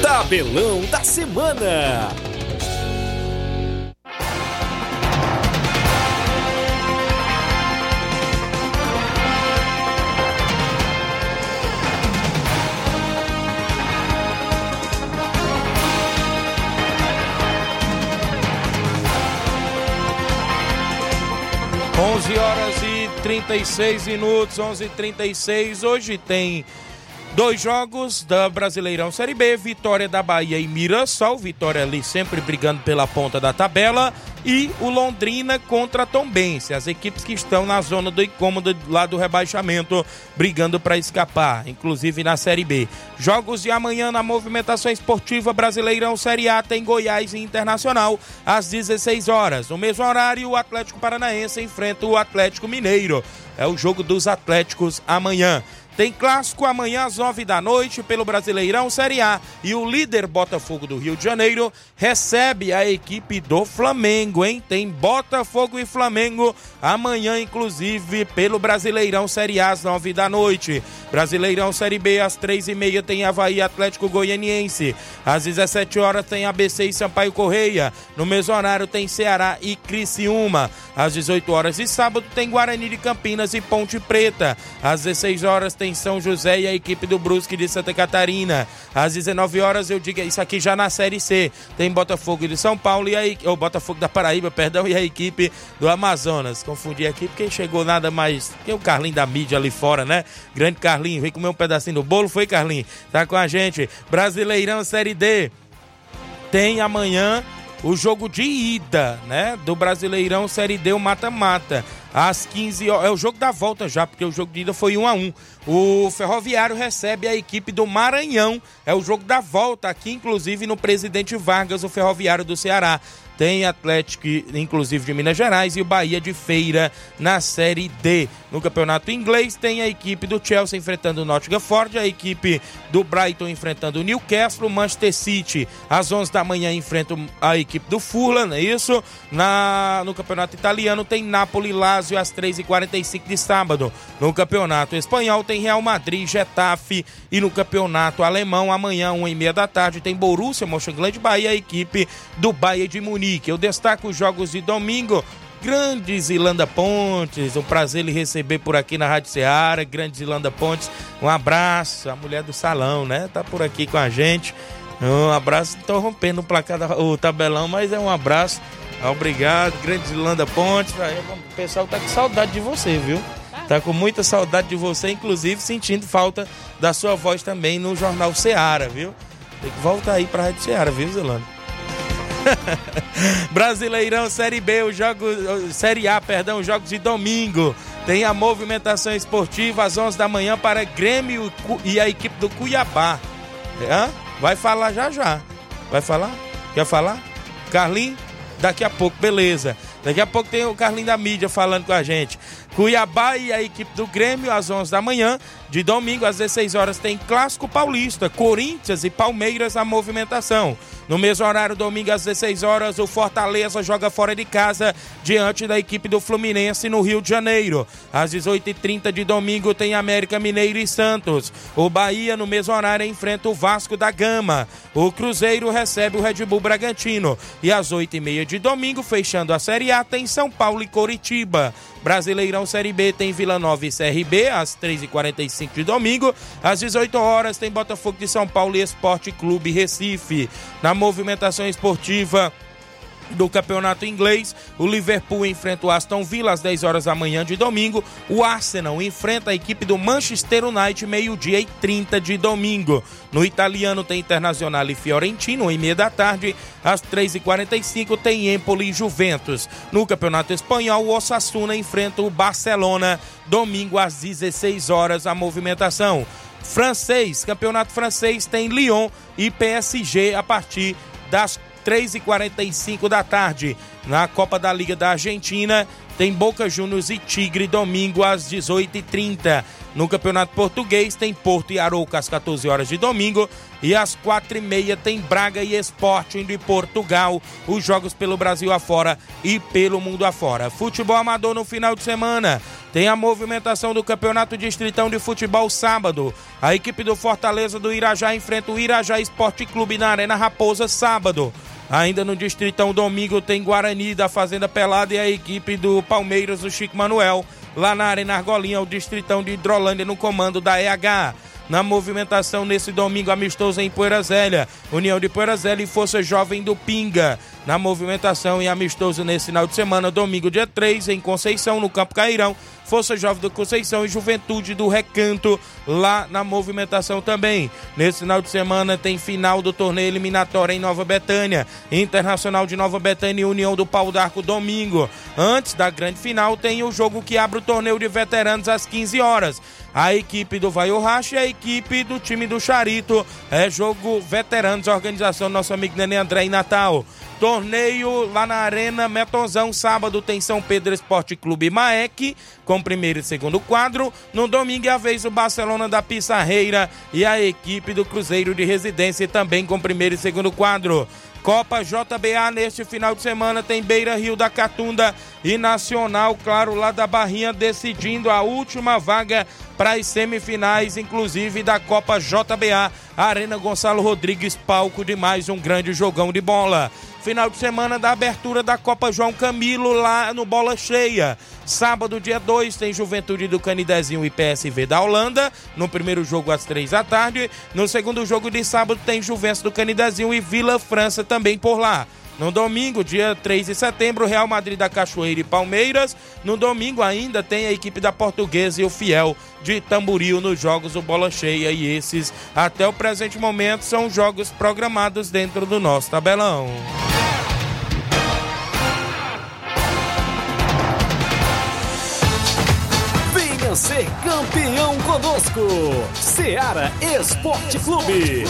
Speaker 3: Tabelão da semana.
Speaker 1: Onze horas e 36 minutos, 11 e 36 Hoje tem Dois jogos da Brasileirão Série B, vitória da Bahia e Mirassol, vitória ali sempre brigando pela ponta da tabela, e o Londrina contra Tombense, as equipes que estão na zona do incômodo lá do rebaixamento, brigando para escapar, inclusive na Série B. Jogos de amanhã na movimentação esportiva Brasileirão Série A tem Goiás e Internacional às 16 horas. No mesmo horário, o Atlético Paranaense enfrenta o Atlético Mineiro. É o jogo dos Atléticos amanhã. Tem clássico amanhã às nove da noite pelo Brasileirão Série A. E o líder Botafogo do Rio de Janeiro recebe a equipe do Flamengo, hein? Tem Botafogo e Flamengo amanhã, inclusive, pelo Brasileirão Série A às nove da noite. Brasileirão Série B às três e meia tem Havaí Atlético Goianiense. Às 17 horas tem ABC e Sampaio Correia. No mesmo horário tem Ceará e Criciúma. Às 18 horas de sábado tem Guarani de Campinas e Ponte Preta. Às 16 horas tem São José e a equipe do Brusque de Santa Catarina. Às 19 horas eu digo isso aqui já na Série C. Tem Botafogo de São Paulo e a o Botafogo da Paraíba, perdão, e a equipe do Amazonas. Confundi aqui porque chegou nada mais que o Carlinho da mídia ali fora, né? Grande Carlinho, veio comer um pedacinho do bolo, foi Carlinho? Tá com a gente. Brasileirão Série D. Tem amanhã o jogo de ida, né? Do Brasileirão Série D, o mata-mata. Às 15 horas. É o jogo da volta já, porque o jogo de ida foi 1 a 1 O Ferroviário recebe a equipe do Maranhão. É o jogo da volta aqui, inclusive, no Presidente Vargas, o Ferroviário do Ceará. Tem Atlético, inclusive de Minas Gerais, e o Bahia de Feira na Série D. No campeonato inglês, tem a equipe do Chelsea enfrentando o Nottingham Forest, a equipe do Brighton enfrentando o Newcastle, o Manchester City às 11 da manhã enfrenta a equipe do Fulham, é isso? Na, no campeonato italiano tem Napoli Lazio às 3h45 de sábado. No campeonato espanhol tem Real Madrid, Getafe e no campeonato alemão amanhã, 1h30 da tarde, tem Borussia Mönchengladbach e a equipe do Bayern de Munique. Eu destaco os jogos de domingo. Grande Zilanda Pontes, um prazer ele receber por aqui na Rádio Ceará. Grande Zilanda Pontes, um abraço. A mulher do salão, né? Tá por aqui com a gente. Um abraço. Tô rompendo o placar, o tabelão, mas é um abraço. Obrigado, grande Zilanda Pontes. O pessoal tá com saudade de você, viu? Tá com muita saudade de você, inclusive sentindo falta da sua voz também no Jornal Ceará, viu? Tem que voltar aí pra Rádio Ceará, viu, Zelano? Brasileirão Série B, o jogo, Série A, perdão, jogos de domingo. Tem a movimentação esportiva às 11 da manhã para Grêmio e a equipe do Cuiabá. Hã? Vai falar já já. Vai falar? Quer falar? Carlinhos? Daqui a pouco, beleza. Daqui a pouco tem o Carlinho da mídia falando com a gente. Cuiabá e a equipe do Grêmio às 11 da manhã. De domingo às 16 horas tem Clássico Paulista, Corinthians e Palmeiras na movimentação. No mesmo horário, domingo às 16 horas, o Fortaleza joga fora de casa diante da equipe do Fluminense no Rio de Janeiro. Às 18h30 de domingo tem América Mineiro e Santos. O Bahia, no mesmo horário, enfrenta o Vasco da Gama. O Cruzeiro recebe o Red Bull Bragantino. E às 8h30 de domingo, fechando a Série A, tem São Paulo e Coritiba. Brasileirão Série B tem Vila Nova e CRB às 3h45 de domingo. Às 18 horas tem Botafogo de São Paulo e Esporte Clube Recife. Na movimentação esportiva do campeonato inglês. O Liverpool enfrenta o Aston Villa às 10 horas da manhã de domingo. O Arsenal enfrenta a equipe do Manchester United meio-dia e 30 de domingo. No italiano tem Internacional e Fiorentino, em meia da tarde. Às 3h45 tem Empoli e Juventus. No campeonato espanhol, o Osasuna enfrenta o Barcelona domingo às 16 horas a movimentação. Francês, campeonato francês tem Lyon e PSG a partir das 3h45 da tarde. Na Copa da Liga da Argentina, tem Boca Juniors e Tigre domingo às 18h30. No Campeonato Português tem Porto e Arouca às 14 horas de domingo e às 4h30 tem Braga e Sporting de Portugal. Os jogos pelo Brasil afora e pelo mundo afora. Futebol amador no final de semana. Tem a movimentação do Campeonato Distritão de Futebol sábado. A equipe do Fortaleza do Irajá enfrenta o Irajá Esporte Clube na Arena Raposa sábado. Ainda no Distritão Domingo tem Guarani da Fazenda Pelada e a equipe do Palmeiras do Chico Manuel. Lá na Arena Argolinha, o Distritão de Hidrolândia no comando da EH. Na movimentação nesse domingo amistoso em Poeira Zélia, União de Poeira Zélia e Força Jovem do Pinga. Na movimentação e amistoso nesse final de semana, domingo dia 3, em Conceição, no Campo Cairão, Força Jovem do Conceição e Juventude do Recanto, lá na movimentação também. Nesse final de semana tem final do torneio eliminatório em Nova Betânia, Internacional de Nova Betânia e União do Pau d'Arco domingo. Antes da grande final tem o jogo que abre o torneio de veteranos às 15 horas. A equipe do Vai e a equipe do time do Charito. É jogo veteranos, organização do nosso amigo Nenê André em Natal. Torneio lá na Arena Metonzão. Sábado tem São Pedro Esporte Clube Maek, com primeiro e segundo quadro. No domingo é a vez o Barcelona da Pissarreira e a equipe do Cruzeiro de Residência também com primeiro e segundo quadro. Copa JBA neste final de semana tem Beira Rio da Catunda e Nacional, claro, lá da Barrinha, decidindo a última vaga para as semifinais, inclusive da Copa JBA. Arena Gonçalo Rodrigues, palco de mais um grande jogão de bola. Final de semana da abertura da Copa João Camilo lá no Bola Cheia. Sábado, dia 2, tem Juventude do Canidezinho e PSV da Holanda. No primeiro jogo, às três da tarde. No segundo jogo de sábado, tem Juventus do Canidezinho e Vila França também por lá. No domingo, dia 3 de setembro, Real Madrid da Cachoeira e Palmeiras. No domingo ainda tem a equipe da Portuguesa e o Fiel de Tamboril nos jogos do Bola Cheia. E esses, até o presente momento, são jogos programados dentro do nosso tabelão.
Speaker 8: Venha ser campeão conosco, Seara Esporte Clube.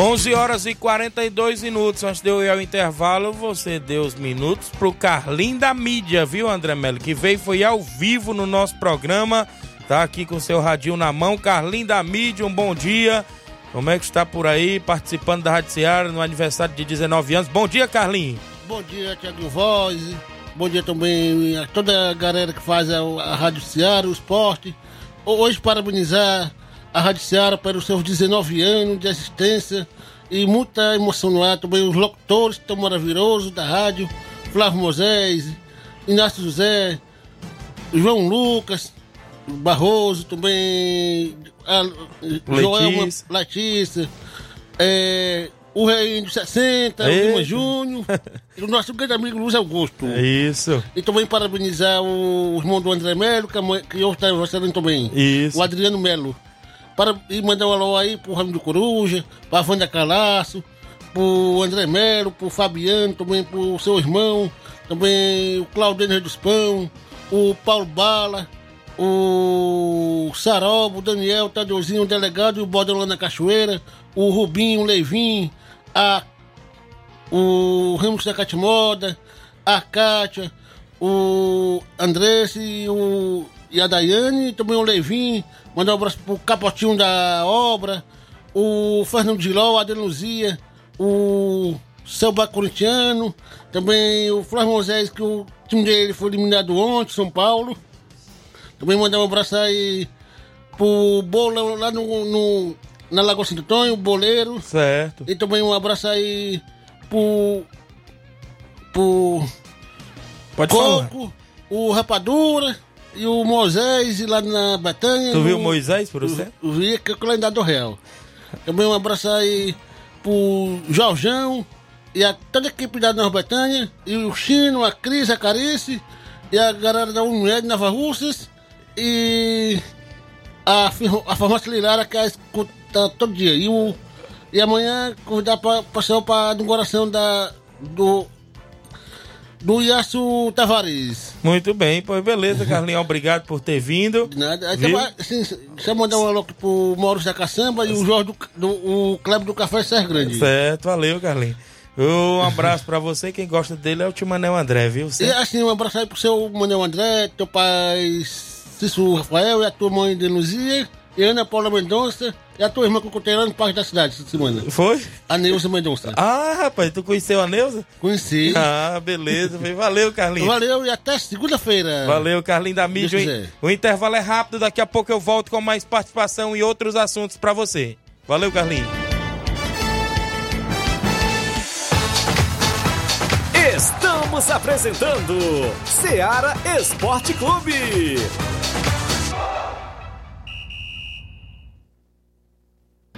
Speaker 1: 11 horas e 42 minutos. Antes de eu ir ao intervalo, você deu os minutos pro Carlinho da mídia, viu, André Melo? Que veio, foi ao vivo no nosso programa. Tá aqui com seu radinho na mão. Carlinho da mídia, um bom dia. Como é que está por aí, participando da Rádio Seara no aniversário de 19 anos? Bom dia, Carlinho.
Speaker 9: Bom dia, Tiago Voz. Bom dia também a toda a galera que faz a, a Rádio Seara, o esporte. Hoje, parabenizar a Rádio Seara pelos seus 19 anos de existência e muita emoção no ar. Também os locutores tão maravilhosos da rádio, Flávio Moisés, Inácio José, João Lucas, Barroso, também a Joelma.
Speaker 1: Letícia,
Speaker 9: é, o Rei dos 60, o. Lima Júnior, e o nosso grande amigo Luiz Augusto.
Speaker 1: Isso.
Speaker 9: E também parabenizar o, o irmão do André Melo, que, a mãe- que hoje está também.
Speaker 1: Isso.
Speaker 9: O Adriano Melo. Para, e mandar um alô aí pro Ramo do Coruja, pra Wanda Calaço, pro André Melo, pro Fabiano, também pro seu irmão, também o Claudênio dos Pão, o Paulo Bala, o Sarobo, o Daniel, o Tadeuzinho, o delegado, o lá na Cachoeira, o Rubinho, o Leivin, a o Ramos da Catimoda, a Kátia, o Andresse e, o, e a Daiane, também o Levin, mandar um abraço pro Capotinho da obra, o Fernando Giló, a Adeluzia, o Selba Corintiano, também o Flávio Moisés, que o time dele foi eliminado ontem, São Paulo. Também mandar um abraço aí pro Bola lá no, no- na Lagoa Santo Antônio, o Boleiro.
Speaker 1: Certo.
Speaker 9: E também um abraço aí pro. pro.
Speaker 1: Pode falar.
Speaker 9: Coco, o Rapadura e o Moisés lá na Betânia.
Speaker 1: Tu viu o Moisés por você?
Speaker 9: Eu vi que é o calendário do Real. Também um abraço aí pro Jorjão e a toda a equipe da Nova Betânia, e o Chino, a Cris, a Carice, e a galera da Uned Nova Russas, e a, a farmácia Lilara que a escuta todo dia. E, o, e amanhã convidar para passar para a inauguração da, do, do Iaço Tavares.
Speaker 1: Muito bem, pois beleza, Carlinhos. Obrigado por ter vindo.
Speaker 9: Nada. Aí
Speaker 1: Viu?
Speaker 9: tava, deixa eu mandar um alô pro Maurício da Caçamba e o Jorge do, do o Kleber do Café Serra Grande.
Speaker 1: Certo, valeu, Carlinhos. Um abraço pra você. Quem gosta dele é o Timanel André, viu?
Speaker 9: E
Speaker 1: Certo?
Speaker 9: assim, um abraço aí pro seu Manuel André, teu pai Cícero Rafael e a tua mãe Denuzia, e Ana Paula Mendonça e a tua irmã que eu contei lá no Parque da Cidade essa semana.
Speaker 1: Foi?
Speaker 9: A Neuza Mendonça.
Speaker 1: Ah, rapaz, tu conheceu a Neuza?
Speaker 9: Conheci.
Speaker 1: Ah, beleza. Valeu, Carlinhos.
Speaker 9: Valeu e até segunda-feira.
Speaker 1: Valeu, Carlinhos da mídia. O intervalo é rápido, daqui a pouco eu volto com mais participação e outros assuntos pra você. Valeu, Carlinhos.
Speaker 8: Estamos apresentando Seara Esporte Clube.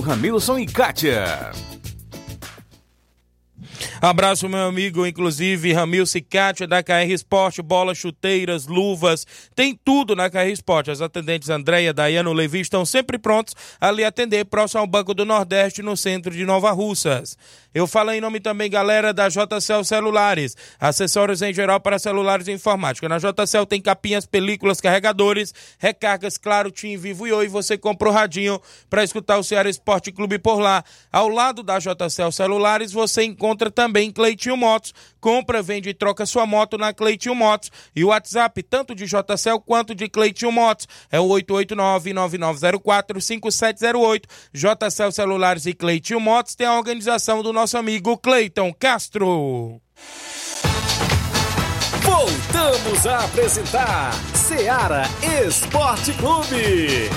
Speaker 10: Ramilson e Kátia.
Speaker 1: Abraço, meu amigo, inclusive Ramil Cicatia da KR Esporte, bolas, chuteiras, luvas, tem tudo na KR Esporte. As atendentes Andréia, Dayano, Levi estão sempre prontos a lhe atender próximo ao Banco do Nordeste, no centro de Nova Russas. Eu falo em nome também, galera, da JCL Celulares, acessórios em geral para celulares e informática. Na JCL tem capinhas, películas, carregadores, recargas, claro, Tim, Vivo e Oi. Você compra o radinho para escutar o Ceará Esporte Clube por lá. Ao lado da JCL Celulares, você encontra também Cleitinho Motos. Compra, vende e troca sua moto na Cleitinho Motos. E o WhatsApp, tanto de JCL quanto de Cleitinho Motos, é o 889-9904-5708. JCL Celulares e Cleitinho Motos tem a organização do nosso amigo Cleiton Castro.
Speaker 8: Voltamos a apresentar Seara Esporte Clube.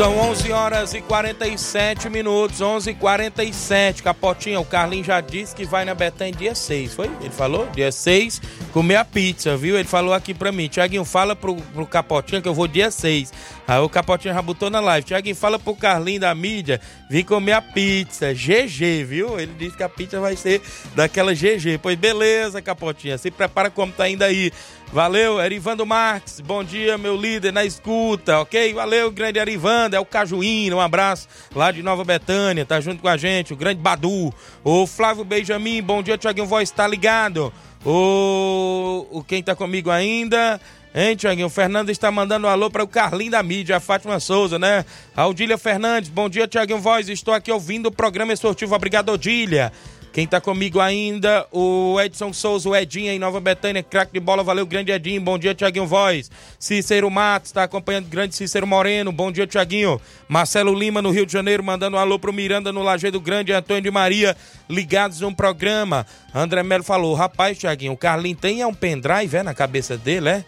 Speaker 1: São 11 horas e 47 minutos, 11 e 47 Capotinha, o Carlinhos já disse que vai na Betânia dia 6, foi? Ele falou? Dia 6, comer a pizza, viu? Ele falou aqui pra mim, Tiaguinho, fala pro, pro Capotinha que eu vou dia 6. Aí o Capotinha já botou na live. Tiaguinho, fala pro Carlinhos da mídia vir comer a pizza, GG, viu? Ele disse que a pizza vai ser daquela GG. Pois beleza, Capotinha, se prepara como tá indo aí. Valeu, Erivando Marques, bom dia, meu líder na escuta, ok? Valeu, grande Erivando, é o Cajuíno, um abraço lá de Nova Betânia, tá junto com a gente, o grande Badu. O Flávio Benjamin, bom dia, Tiaguinho Voz, tá ligado? O, o quem tá comigo ainda? Hein, Tiaguinho? O Fernando está mandando um alô para o Carlinho da mídia, a Fátima Souza, né? A Odília Fernandes, bom dia, Tiaguinho Voz. Estou aqui ouvindo o programa esportivo. Obrigado, Odília. Quem tá comigo ainda, o Edson Souza, o Edinho em Nova Betânia, craque de bola, valeu, grande Edinho, bom dia, Tiaguinho Voz. Cícero Matos, tá acompanhando grande Cícero Moreno, bom dia, Tiaguinho. Marcelo Lima, no Rio de Janeiro, mandando um alô pro Miranda no Lajeado Grande, Antônio de Maria, ligados no programa. André Melo falou, rapaz, Tiaguinho, o Carlinho tem um pendrive, é, na cabeça dele, é?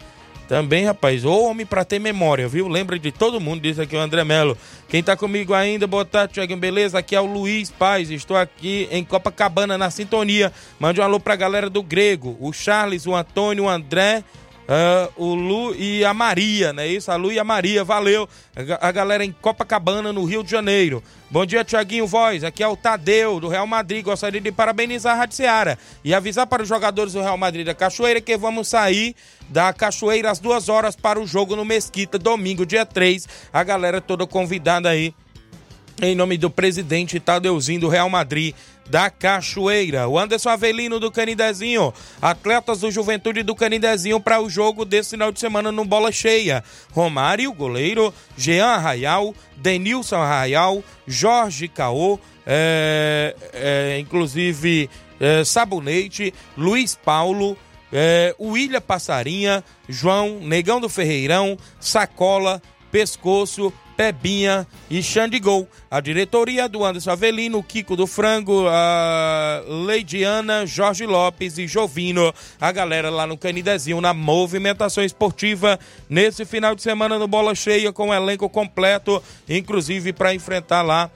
Speaker 1: Também, rapaz, ô homem pra ter memória, viu? Lembra de todo mundo, disse aqui o André Melo. Quem tá comigo ainda, boa tarde, Tiaguinho, beleza? Aqui é o Luiz Paz, estou aqui em Copacabana, na sintonia. Mande um alô pra galera do Grego, o Charles, o Antônio, o André, ah, o Lu e a Maria, não é isso? A Lu e a Maria, valeu. A, a galera em Copacabana, no Rio de Janeiro. Bom dia, Tiaguinho Voz. Aqui é o Tadeu, do Real Madrid. Gostaria de parabenizar a Rádio Seara e avisar para os jogadores do Real Madrid da Cachoeira que vamos sair da Cachoeira às duas horas para o jogo no Mesquita, domingo, dia 3. A galera toda convidada aí em nome do presidente Tadeuzinho do Real Madrid da Cachoeira. O Anderson Avelino do Canidezinho. Atletas do Juventude do Canidezinho para o jogo desse final de semana no Bola Cheia. Romário, goleiro. Jean Arraial. Denilson Arraial. Jorge Caô. É, é, inclusive é, Sabonete. Luiz Paulo. É, William Passarinha. João Negão do Ferreirão. Sacola. Pescoço, Pebinha e Xandigol. A diretoria do Anderson Avelino, Kiko do Frango, a Leidiana, Jorge Lopes e Jovino. A galera lá no Canidezinho na movimentação esportiva nesse final de semana no Bola Cheia com o elenco completo, inclusive para enfrentar lá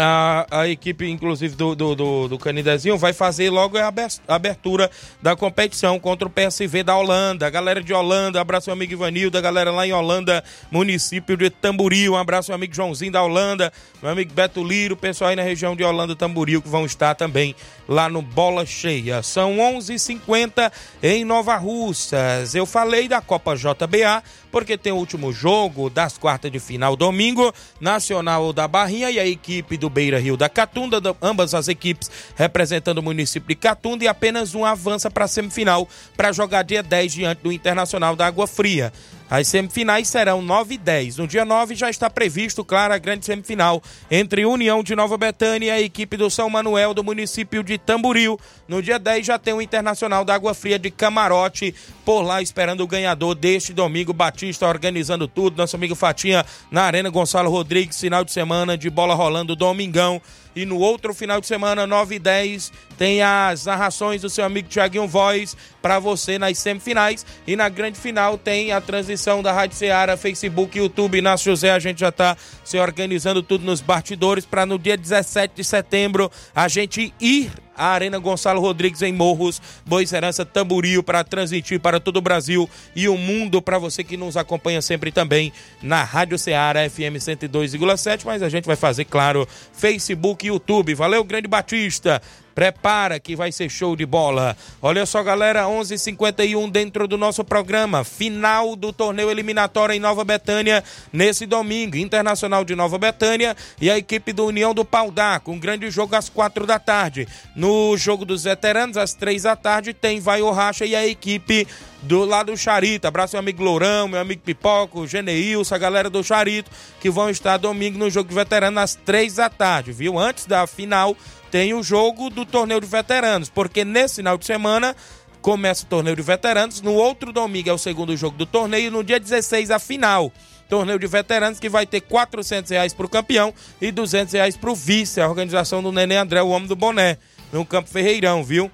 Speaker 1: a, a, equipe, inclusive, do, do, do, do Canidezinho vai fazer logo a abertura da competição contra o PSV da Holanda. Galera de Holanda, abraço meu amigo Ivanildo, a galera lá em Holanda, município de Tamboril, um abraço meu amigo Joãozinho da Holanda, meu amigo Beto Liro, pessoal aí na região de Holanda, Tamboril, que vão estar também lá no Bola Cheia. São 11:50 h 50 em Nova Russas. Eu falei da Copa JBA, porque tem o último jogo das quartas de final domingo, Nacional da Barrinha e a equipe do Beira Rio da Catunda, ambas as equipes representando o município de Catunda e apenas um avança para a semifinal para jogar dia 10 diante do Internacional da Água Fria. As semifinais serão 9 e 10. No dia 9 já está previsto, claro, a grande semifinal entre União de Nova Betânia e a equipe do São Manuel do município de Tamboril. No dia 10 já tem o Internacional da Água Fria de Camarote por lá esperando o ganhador deste domingo. Batista organizando tudo. Nosso amigo Fatinha na Arena Gonçalo Rodrigues. Final de semana de bola rolando domingão. E no outro final de semana, 9 e 10, tem as narrações do seu amigo Tiaguinho Voz para você nas semifinais. E na grande final tem a transmissão da Rádio Ceará, Facebook, YouTube. Inácio José, a gente já está se organizando tudo nos bastidores para no dia 17 de setembro a gente ir a Arena Gonçalo Rodrigues em Morros, Boa Serança, Tamboril, para transmitir para todo o Brasil e o mundo, para você que nos acompanha sempre também na Rádio Ceará FM 102,7, mas a gente vai fazer, claro, Facebook e YouTube. Valeu, Grande Batista! Prepara que vai ser show de bola. Olha só, galera, 11:51 dentro do nosso programa, final do torneio eliminatório em Nova Betânia nesse domingo, Internacional de Nova Betânia e a equipe do União do Pau com um grande jogo às quatro da tarde. No jogo dos veteranos às três da tarde tem Vai o Racha e a equipe do lado do Charito. Abraço meu amigo Lourão, meu amigo Pipoco, Geneilson, a galera do Charito, que vão estar domingo no jogo de veterano às três da tarde, viu? Antes da final tem o jogo do torneio de veteranos, porque nesse final de semana começa o torneio de veteranos, no outro domingo é o segundo jogo do torneio, no dia 16 a final. Torneio de veteranos que vai ter 400 reais para o campeão e 200 reais para o vice, a organização do Nenê André, o homem do boné, no Campo Ferreirão, viu?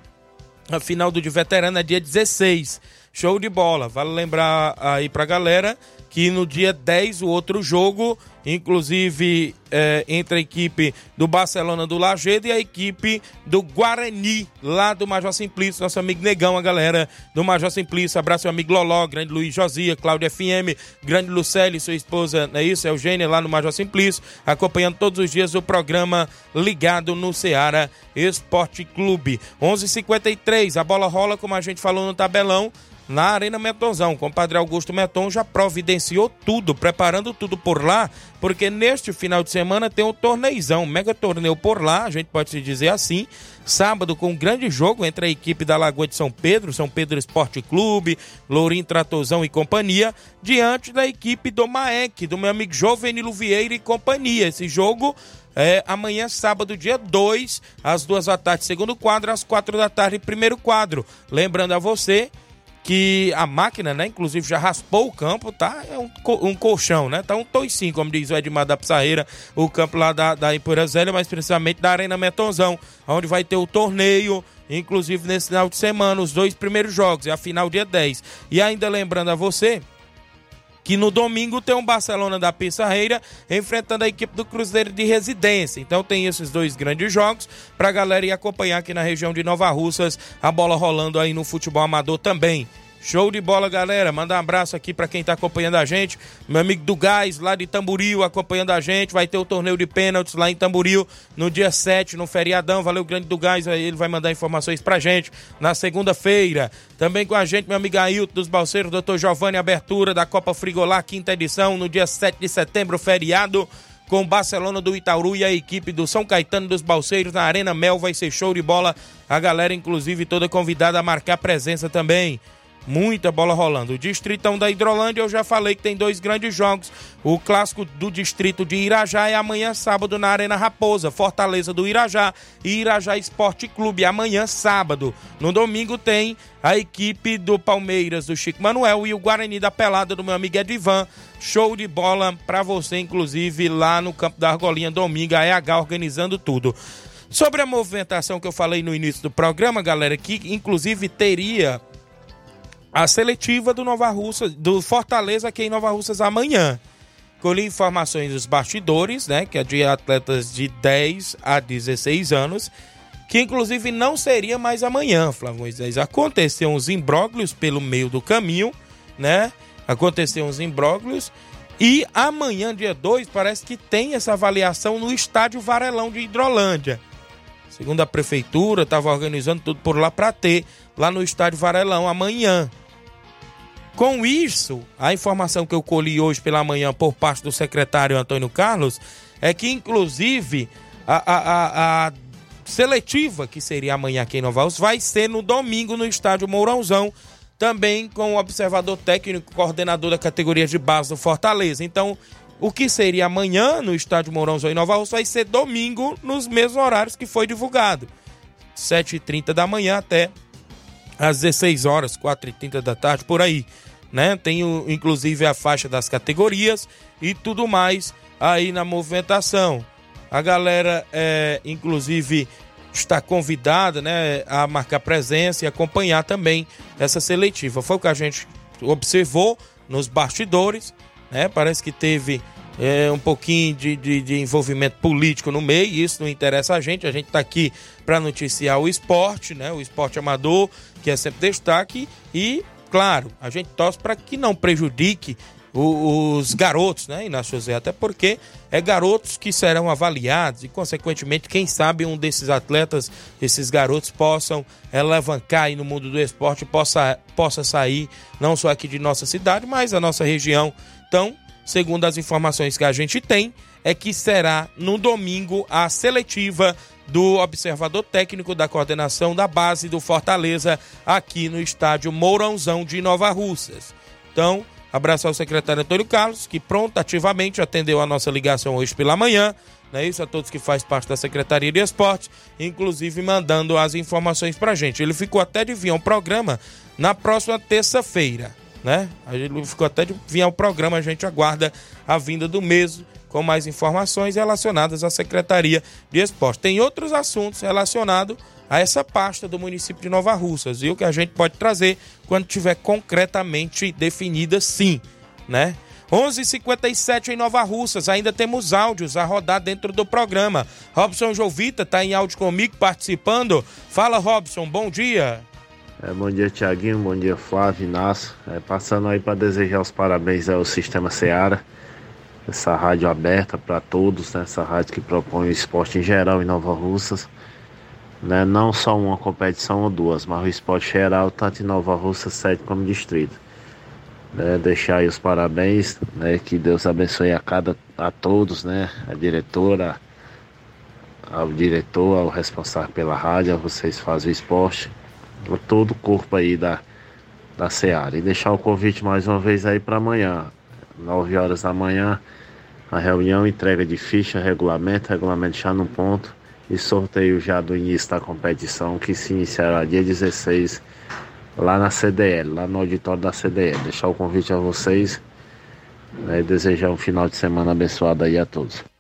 Speaker 1: A final do de veterano é dia 16. Show de bola. Vale lembrar aí pra galera que no dia 10 o outro jogo, inclusive é, entre a equipe do Barcelona do Lagedo e a equipe do Guarani, lá do Major Simplício, nosso amigo Negão, a galera do Major Simplício. Abraço, meu amigo Loló, grande Luiz Josia, Cláudio FM, grande Lucélia, sua esposa, não é isso? Eugênia, lá no Major Simplício, acompanhando todos os dias o programa ligado no Ceará Esporte Clube. 11:53 a bola rola, como a gente falou no tabelão na Arena Metonzão. O compadre Augusto Meton já providenciou tudo, preparando tudo por lá, porque neste final de semana tem o um torneizão, mega torneio por lá, a gente pode se dizer assim. Sábado com um grande jogo entre a equipe da Lagoa de São Pedro, São Pedro Esporte Clube, Lourinho Tratozão e companhia, diante da equipe do Maek, do meu amigo Jovenilo Vieira e companhia. Esse jogo é amanhã, sábado, dia 2, às duas da tarde, segundo quadro, às quatro da tarde, primeiro quadro. Lembrando a você que a máquina, né, inclusive já raspou o campo, tá? É um, um colchão, né? Tá um toicinho, como diz o Edmar da Pissarreira, o campo lá da, da mas precisamente da Arena Metonzão, onde vai ter o torneio, inclusive nesse final de semana, os dois primeiros jogos, e a final dia 10. E ainda lembrando a você que no domingo tem um Barcelona da Pissarreira enfrentando a equipe do Cruzeiro de Residência. Então tem esses dois grandes jogos para a galera ir acompanhar aqui na região de Nova Russas, a bola rolando aí no futebol amador também. Show de bola, galera. Manda um abraço aqui para quem tá acompanhando a gente. Meu amigo do Gás, lá de Tamboril, acompanhando a gente. Vai ter o torneio de pênaltis lá em Tamboril no dia 7, no feriadão. Valeu, grande do Gás. Ele vai mandar informações pra gente na segunda-feira. Também com a gente, meu amigo Ailton dos Balseiros, doutor Giovanni, abertura da Copa Frigolá, quinta edição, no dia 7 de setembro, feriado com o Barcelona do Itaúru e a equipe do São Caetano dos Balseiros na Arena Mel. Vai ser show de bola. A galera, inclusive, toda convidada a marcar presença também. Muita bola rolando. O Distritão da Hidrolândia, eu já falei que tem dois grandes jogos. O clássico do distrito de Irajá é amanhã sábado na Arena Raposa, Fortaleza do Irajá e Irajá Esporte Clube amanhã sábado. No domingo tem a equipe do Palmeiras do Chico Manuel e o Guarani da Pelada do meu amigo Edivan. Show de bola para você, inclusive lá no Campo da Argolinha, domingo, a EH organizando tudo. Sobre a movimentação que eu falei no início do programa, galera, que inclusive teria a seletiva do Nova Russa, do Fortaleza aqui em Nova Russas amanhã. Colhi informações dos bastidores, né, que é de atletas de 10 a 16 anos, que inclusive não seria mais amanhã, Flávio Moisés. Aconteceu uns imbróglios pelo meio do caminho, né? Aconteceu uns imbróglios e amanhã, dia 2, parece que tem essa avaliação no estádio Varelão de Hidrolândia. Segundo a prefeitura, estava organizando tudo por lá para ter lá no estádio Varelão amanhã. Com isso, a informação que eu colhi hoje pela manhã por parte do secretário Antônio Carlos é que, inclusive, a, a, a, a seletiva, que seria amanhã aqui em Nova Alves, vai ser no domingo no estádio Mourãozão, também com o observador técnico coordenador da categoria de base do Fortaleza. Então, o que seria amanhã no estádio Mourãozão em Nova Alves vai ser domingo nos mesmos horários que foi divulgado. 7h30 da manhã até às 16 horas, 4h30 da tarde, por aí né? Tem inclusive a faixa das categorias e tudo mais aí na movimentação. A galera, é, inclusive, está convidada né, a marcar presença e acompanhar também essa seletiva. Foi o que a gente observou nos bastidores, né? Parece que teve é, um pouquinho de, de, de, envolvimento político no meio, isso não interessa a gente. A gente está aqui para noticiar o esporte, né? O esporte amador, que é sempre destaque, e claro, a gente torce para que não prejudique os garotos, né, Inácio José? Até porque é garotos que serão avaliados e, consequentemente, quem sabe um desses atletas, esses garotos, possam alavancar aí no mundo do esporte, possa, possa sair não só aqui de nossa cidade, mas da nossa região. Então, segundo as informações que a gente tem, é que será no domingo a seletiva do observador técnico da coordenação da base do Fortaleza aqui no estádio Mourãozão de Nova Russas. Então, abraço ao secretário Antônio Carlos, que pronto, ativamente atendeu a nossa ligação hoje pela manhã. Né, isso a todos que faz parte da Secretaria de Esportes, inclusive mandando as informações pra gente. Ele ficou até de vir ao programa na próxima terça-feira, né? Ele ficou até de vir ao programa, a gente aguarda a vinda do mesmo com mais informações relacionadas à Secretaria de Esporte. Tem outros assuntos relacionados a essa pasta do município de Nova Russas, viu? Que a gente pode trazer quando tiver concretamente definida sim, né? 11:57 em Nova Russas. Ainda temos áudios a rodar dentro do programa. Robson Jovita está em áudio comigo participando. Fala, Robson, bom dia.
Speaker 11: É, bom dia, Tiaguinho. Bom dia, Flávio, Inácio. É, passando aí para desejar os parabéns ao Sistema Seara essa rádio aberta para todos, né? essa rádio que propõe o esporte em geral em Nova Russas. né? Não só uma competição ou duas, mas o esporte geral, tanto em Nova Russa, sede como distrito. Né? Deixar aí os parabéns, né? Que Deus abençoe a cada a todos, né? A diretora, ao diretor, ao responsável pela rádio, a vocês fazem o esporte, a todo o corpo aí da, da Seara. E deixar o convite mais uma vez aí para amanhã, 9 horas da manhã, a reunião, entrega de ficha, regulamento, regulamento já no ponto e sorteio já do início da competição que se iniciará dia 16 lá na CDL, lá no auditório da CDL. Deixar o convite a vocês né, e desejar um final de semana abençoado aí a todos.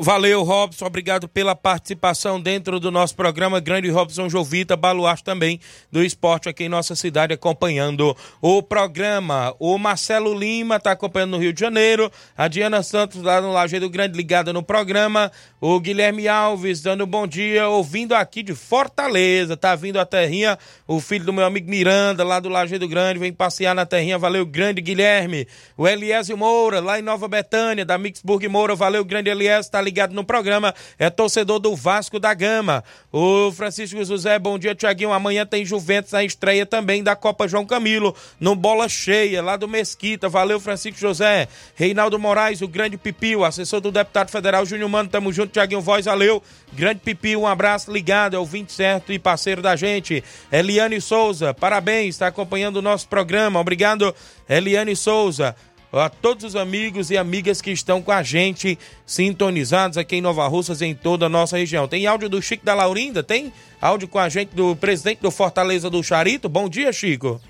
Speaker 1: Valeu, Robson. Obrigado pela participação dentro do nosso programa. Grande Robson Jovita, baluarte também do esporte aqui em nossa cidade, acompanhando o programa. O Marcelo Lima está acompanhando no Rio de Janeiro. A Diana Santos lá no Lajeado Grande ligada no programa. O Guilherme Alves dando bom dia, ouvindo aqui de Fortaleza. Tá vindo a terrinha. O filho do meu amigo Miranda, lá do Lajeado Grande, vem passear na terrinha. Valeu, grande Guilherme. O Eliésio Moura, lá em Nova Betânia, da Mixburg Moura. Valeu, grande Eliésio. Ligado no programa. É torcedor do Vasco da Gama. O Francisco José, bom dia, Tiaguinho. Amanhã tem Juventus na estreia também da Copa João Camilo, no Bola Cheia, lá do Mesquita. Valeu, Francisco José. Reinaldo Moraes, o grande Pipio, assessor do deputado federal Júnior Mano. Tamo junto, Tiaguinho Voz, valeu. Grande Pipio, um abraço ligado, é o 20 certo e parceiro da gente. Eliane Souza, parabéns, está acompanhando o nosso programa. Obrigado, Eliane Souza a todos os amigos e amigas que estão com a gente, sintonizados aqui em Nova Russas, em toda a nossa região. Tem áudio do Chico da Laurinda? Tem áudio com a gente do presidente do Fortaleza do Charito? Bom dia, Chico.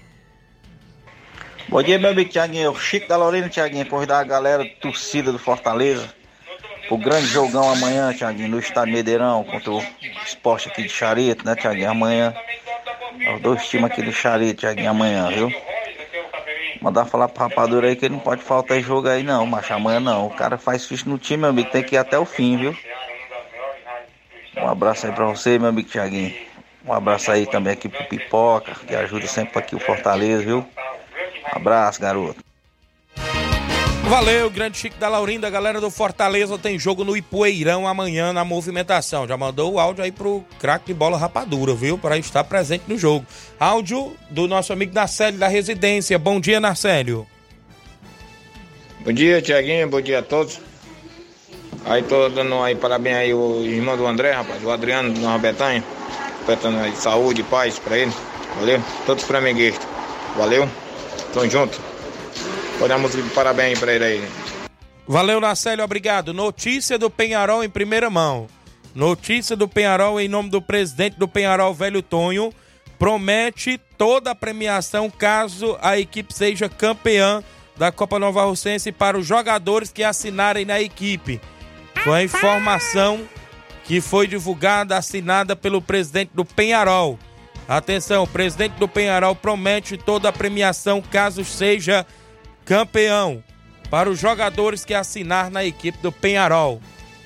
Speaker 12: Bom dia, meu amigo Tiaguinho. Chico da Laurinda, Tiaguinho, por da galera torcida do Fortaleza. O grande jogão amanhã, Tiaguinho, no estádio Medeirão, contra o esporte aqui de Charito, né, Tiaguinho? Amanhã. Os dois times aqui do Charito, Tiaguinho, amanhã, viu? Mandar falar pro rapadura aí que ele não pode faltar jogo aí não, mas amanhã não. O cara faz ficha no time, meu amigo, tem que ir até o fim, viu? Um abraço aí pra você, meu amigo Thiaguinho. Um abraço aí também aqui pro Pipoca, que ajuda sempre aqui o Fortaleza, viu? Um abraço, garoto.
Speaker 1: Valeu, grande Chico da Laurinda, galera do Fortaleza tem jogo no Ipueirão amanhã na movimentação. Já mandou o áudio aí pro craque de bola rapadura, viu? Para estar presente no jogo. Áudio do nosso amigo Narcélio da Residência. Bom dia, Narcélio.
Speaker 6: Bom dia, Tiaguinho, bom dia a todos. Aí tô dando aí parabéns aí o irmão do André, rapaz, o Adriano do Nova Betanha. Apertando aí saúde paz pra ele. Valeu? Todos flamenguistas. Valeu? Tamo junto. Pode dar música de parabéns pra ele aí.
Speaker 1: Valeu, Nacélio, obrigado. Notícia do Penharol em primeira mão. Notícia do Penharol em nome do presidente do Penharol, Velho Tonho. Promete toda a premiação caso a equipe seja campeã da Copa Nova Russense para os jogadores que assinarem na equipe. Foi a informação que foi divulgada, assinada pelo presidente do Penharol. Atenção, o presidente do Penharol promete toda a premiação caso seja campeão para os jogadores que assinar na equipe do Penharol.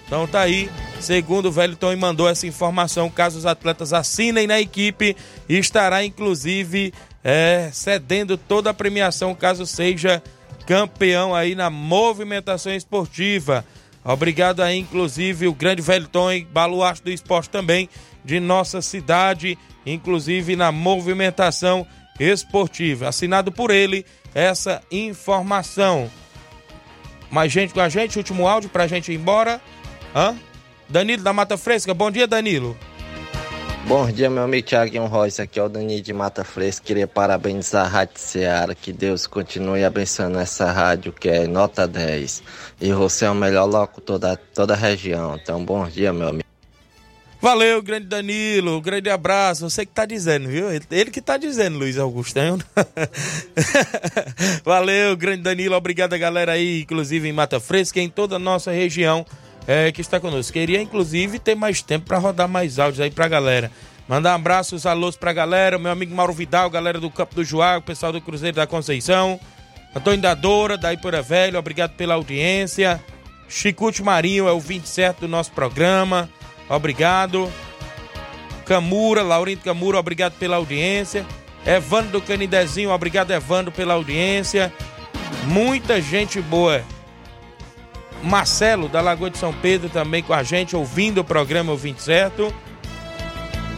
Speaker 1: Então tá aí, segundo o Velho Tom mandou essa informação, caso os atletas assinem na equipe, estará inclusive é, cedendo toda a premiação caso seja campeão aí na movimentação esportiva. Obrigado aí, inclusive, o grande Velho Tom, baluarte do esporte também de nossa cidade, inclusive na movimentação esportiva. Assinado por ele essa informação. Mais gente com a gente, último áudio pra gente ir embora. Hã? Danilo da Mata Fresca, bom dia, Danilo.
Speaker 13: Bom dia, meu amigo Thiaguinho Royce, aqui é o Danilo de Mata Fresca. Queria parabenizar a Rádio Ceará, que Deus continue abençoando essa rádio, que é nota 10. E você é o melhor locutor da toda a região. Então, bom dia, meu amigo.
Speaker 1: Valeu, grande Danilo, grande abraço. Você que tá dizendo, viu? Ele, que tá dizendo, Luiz Augustão. Valeu, grande Danilo. Obrigado galera aí, inclusive em Mata Fresca, em toda a nossa região é, que está conosco. Queria, inclusive, ter mais tempo para rodar mais áudios aí pra galera. Mandar abraços, alôs pra galera, meu amigo Mauro Vidal, galera do Campo do Joá, o pessoal do Cruzeiro da Conceição, Antônio da Doura, da Ipura Velho, obrigado pela audiência. Chicute Marinho é o 27 do nosso programa. Obrigado. Camura, Laurindo Camura, obrigado pela audiência. Evandro do Canidezinho, obrigado, Evandro, pela audiência. Muita gente boa. Marcelo, da Lagoa de São Pedro, também com a gente, ouvindo o programa Ouvinte Certo.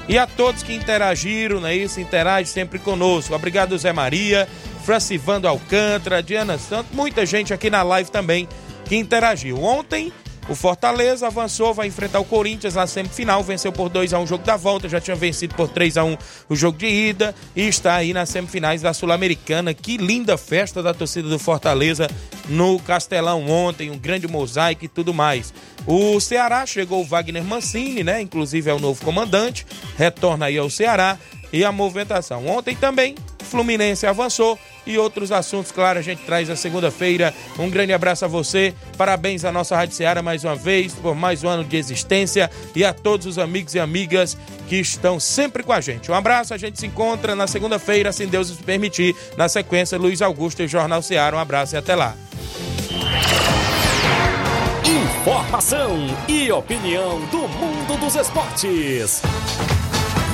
Speaker 1: E a todos que interagiram, não é isso? Interage sempre conosco. Obrigado, Zé Maria, Francivando Alcântara, Diana Santos, muita gente aqui na live também que interagiu. Ontem o Fortaleza avançou, vai enfrentar o Corinthians na semifinal, venceu por 2 a 1 o jogo da volta, já tinha vencido por 3 a 1 o jogo de ida e está aí nas semifinais da Sul-Americana. Que linda festa da torcida do Fortaleza no Castelão ontem, um grande mosaico e tudo mais. O Ceará chegou o Wagner Mancini, né? Inclusive é o novo comandante, retorna aí ao Ceará e a movimentação. Ontem também Fluminense avançou e outros assuntos, claro, a gente traz na segunda-feira. Um grande abraço a você, parabéns à nossa Rádio Seara mais uma vez, por mais um ano de existência e a todos os amigos e amigas que estão sempre com a gente. Um abraço, a gente se encontra na segunda-feira, se Deus nos permitir. Na sequência, Luiz Augusto e Jornal Seara. Um abraço e até lá.
Speaker 8: Informação e opinião do mundo dos esportes.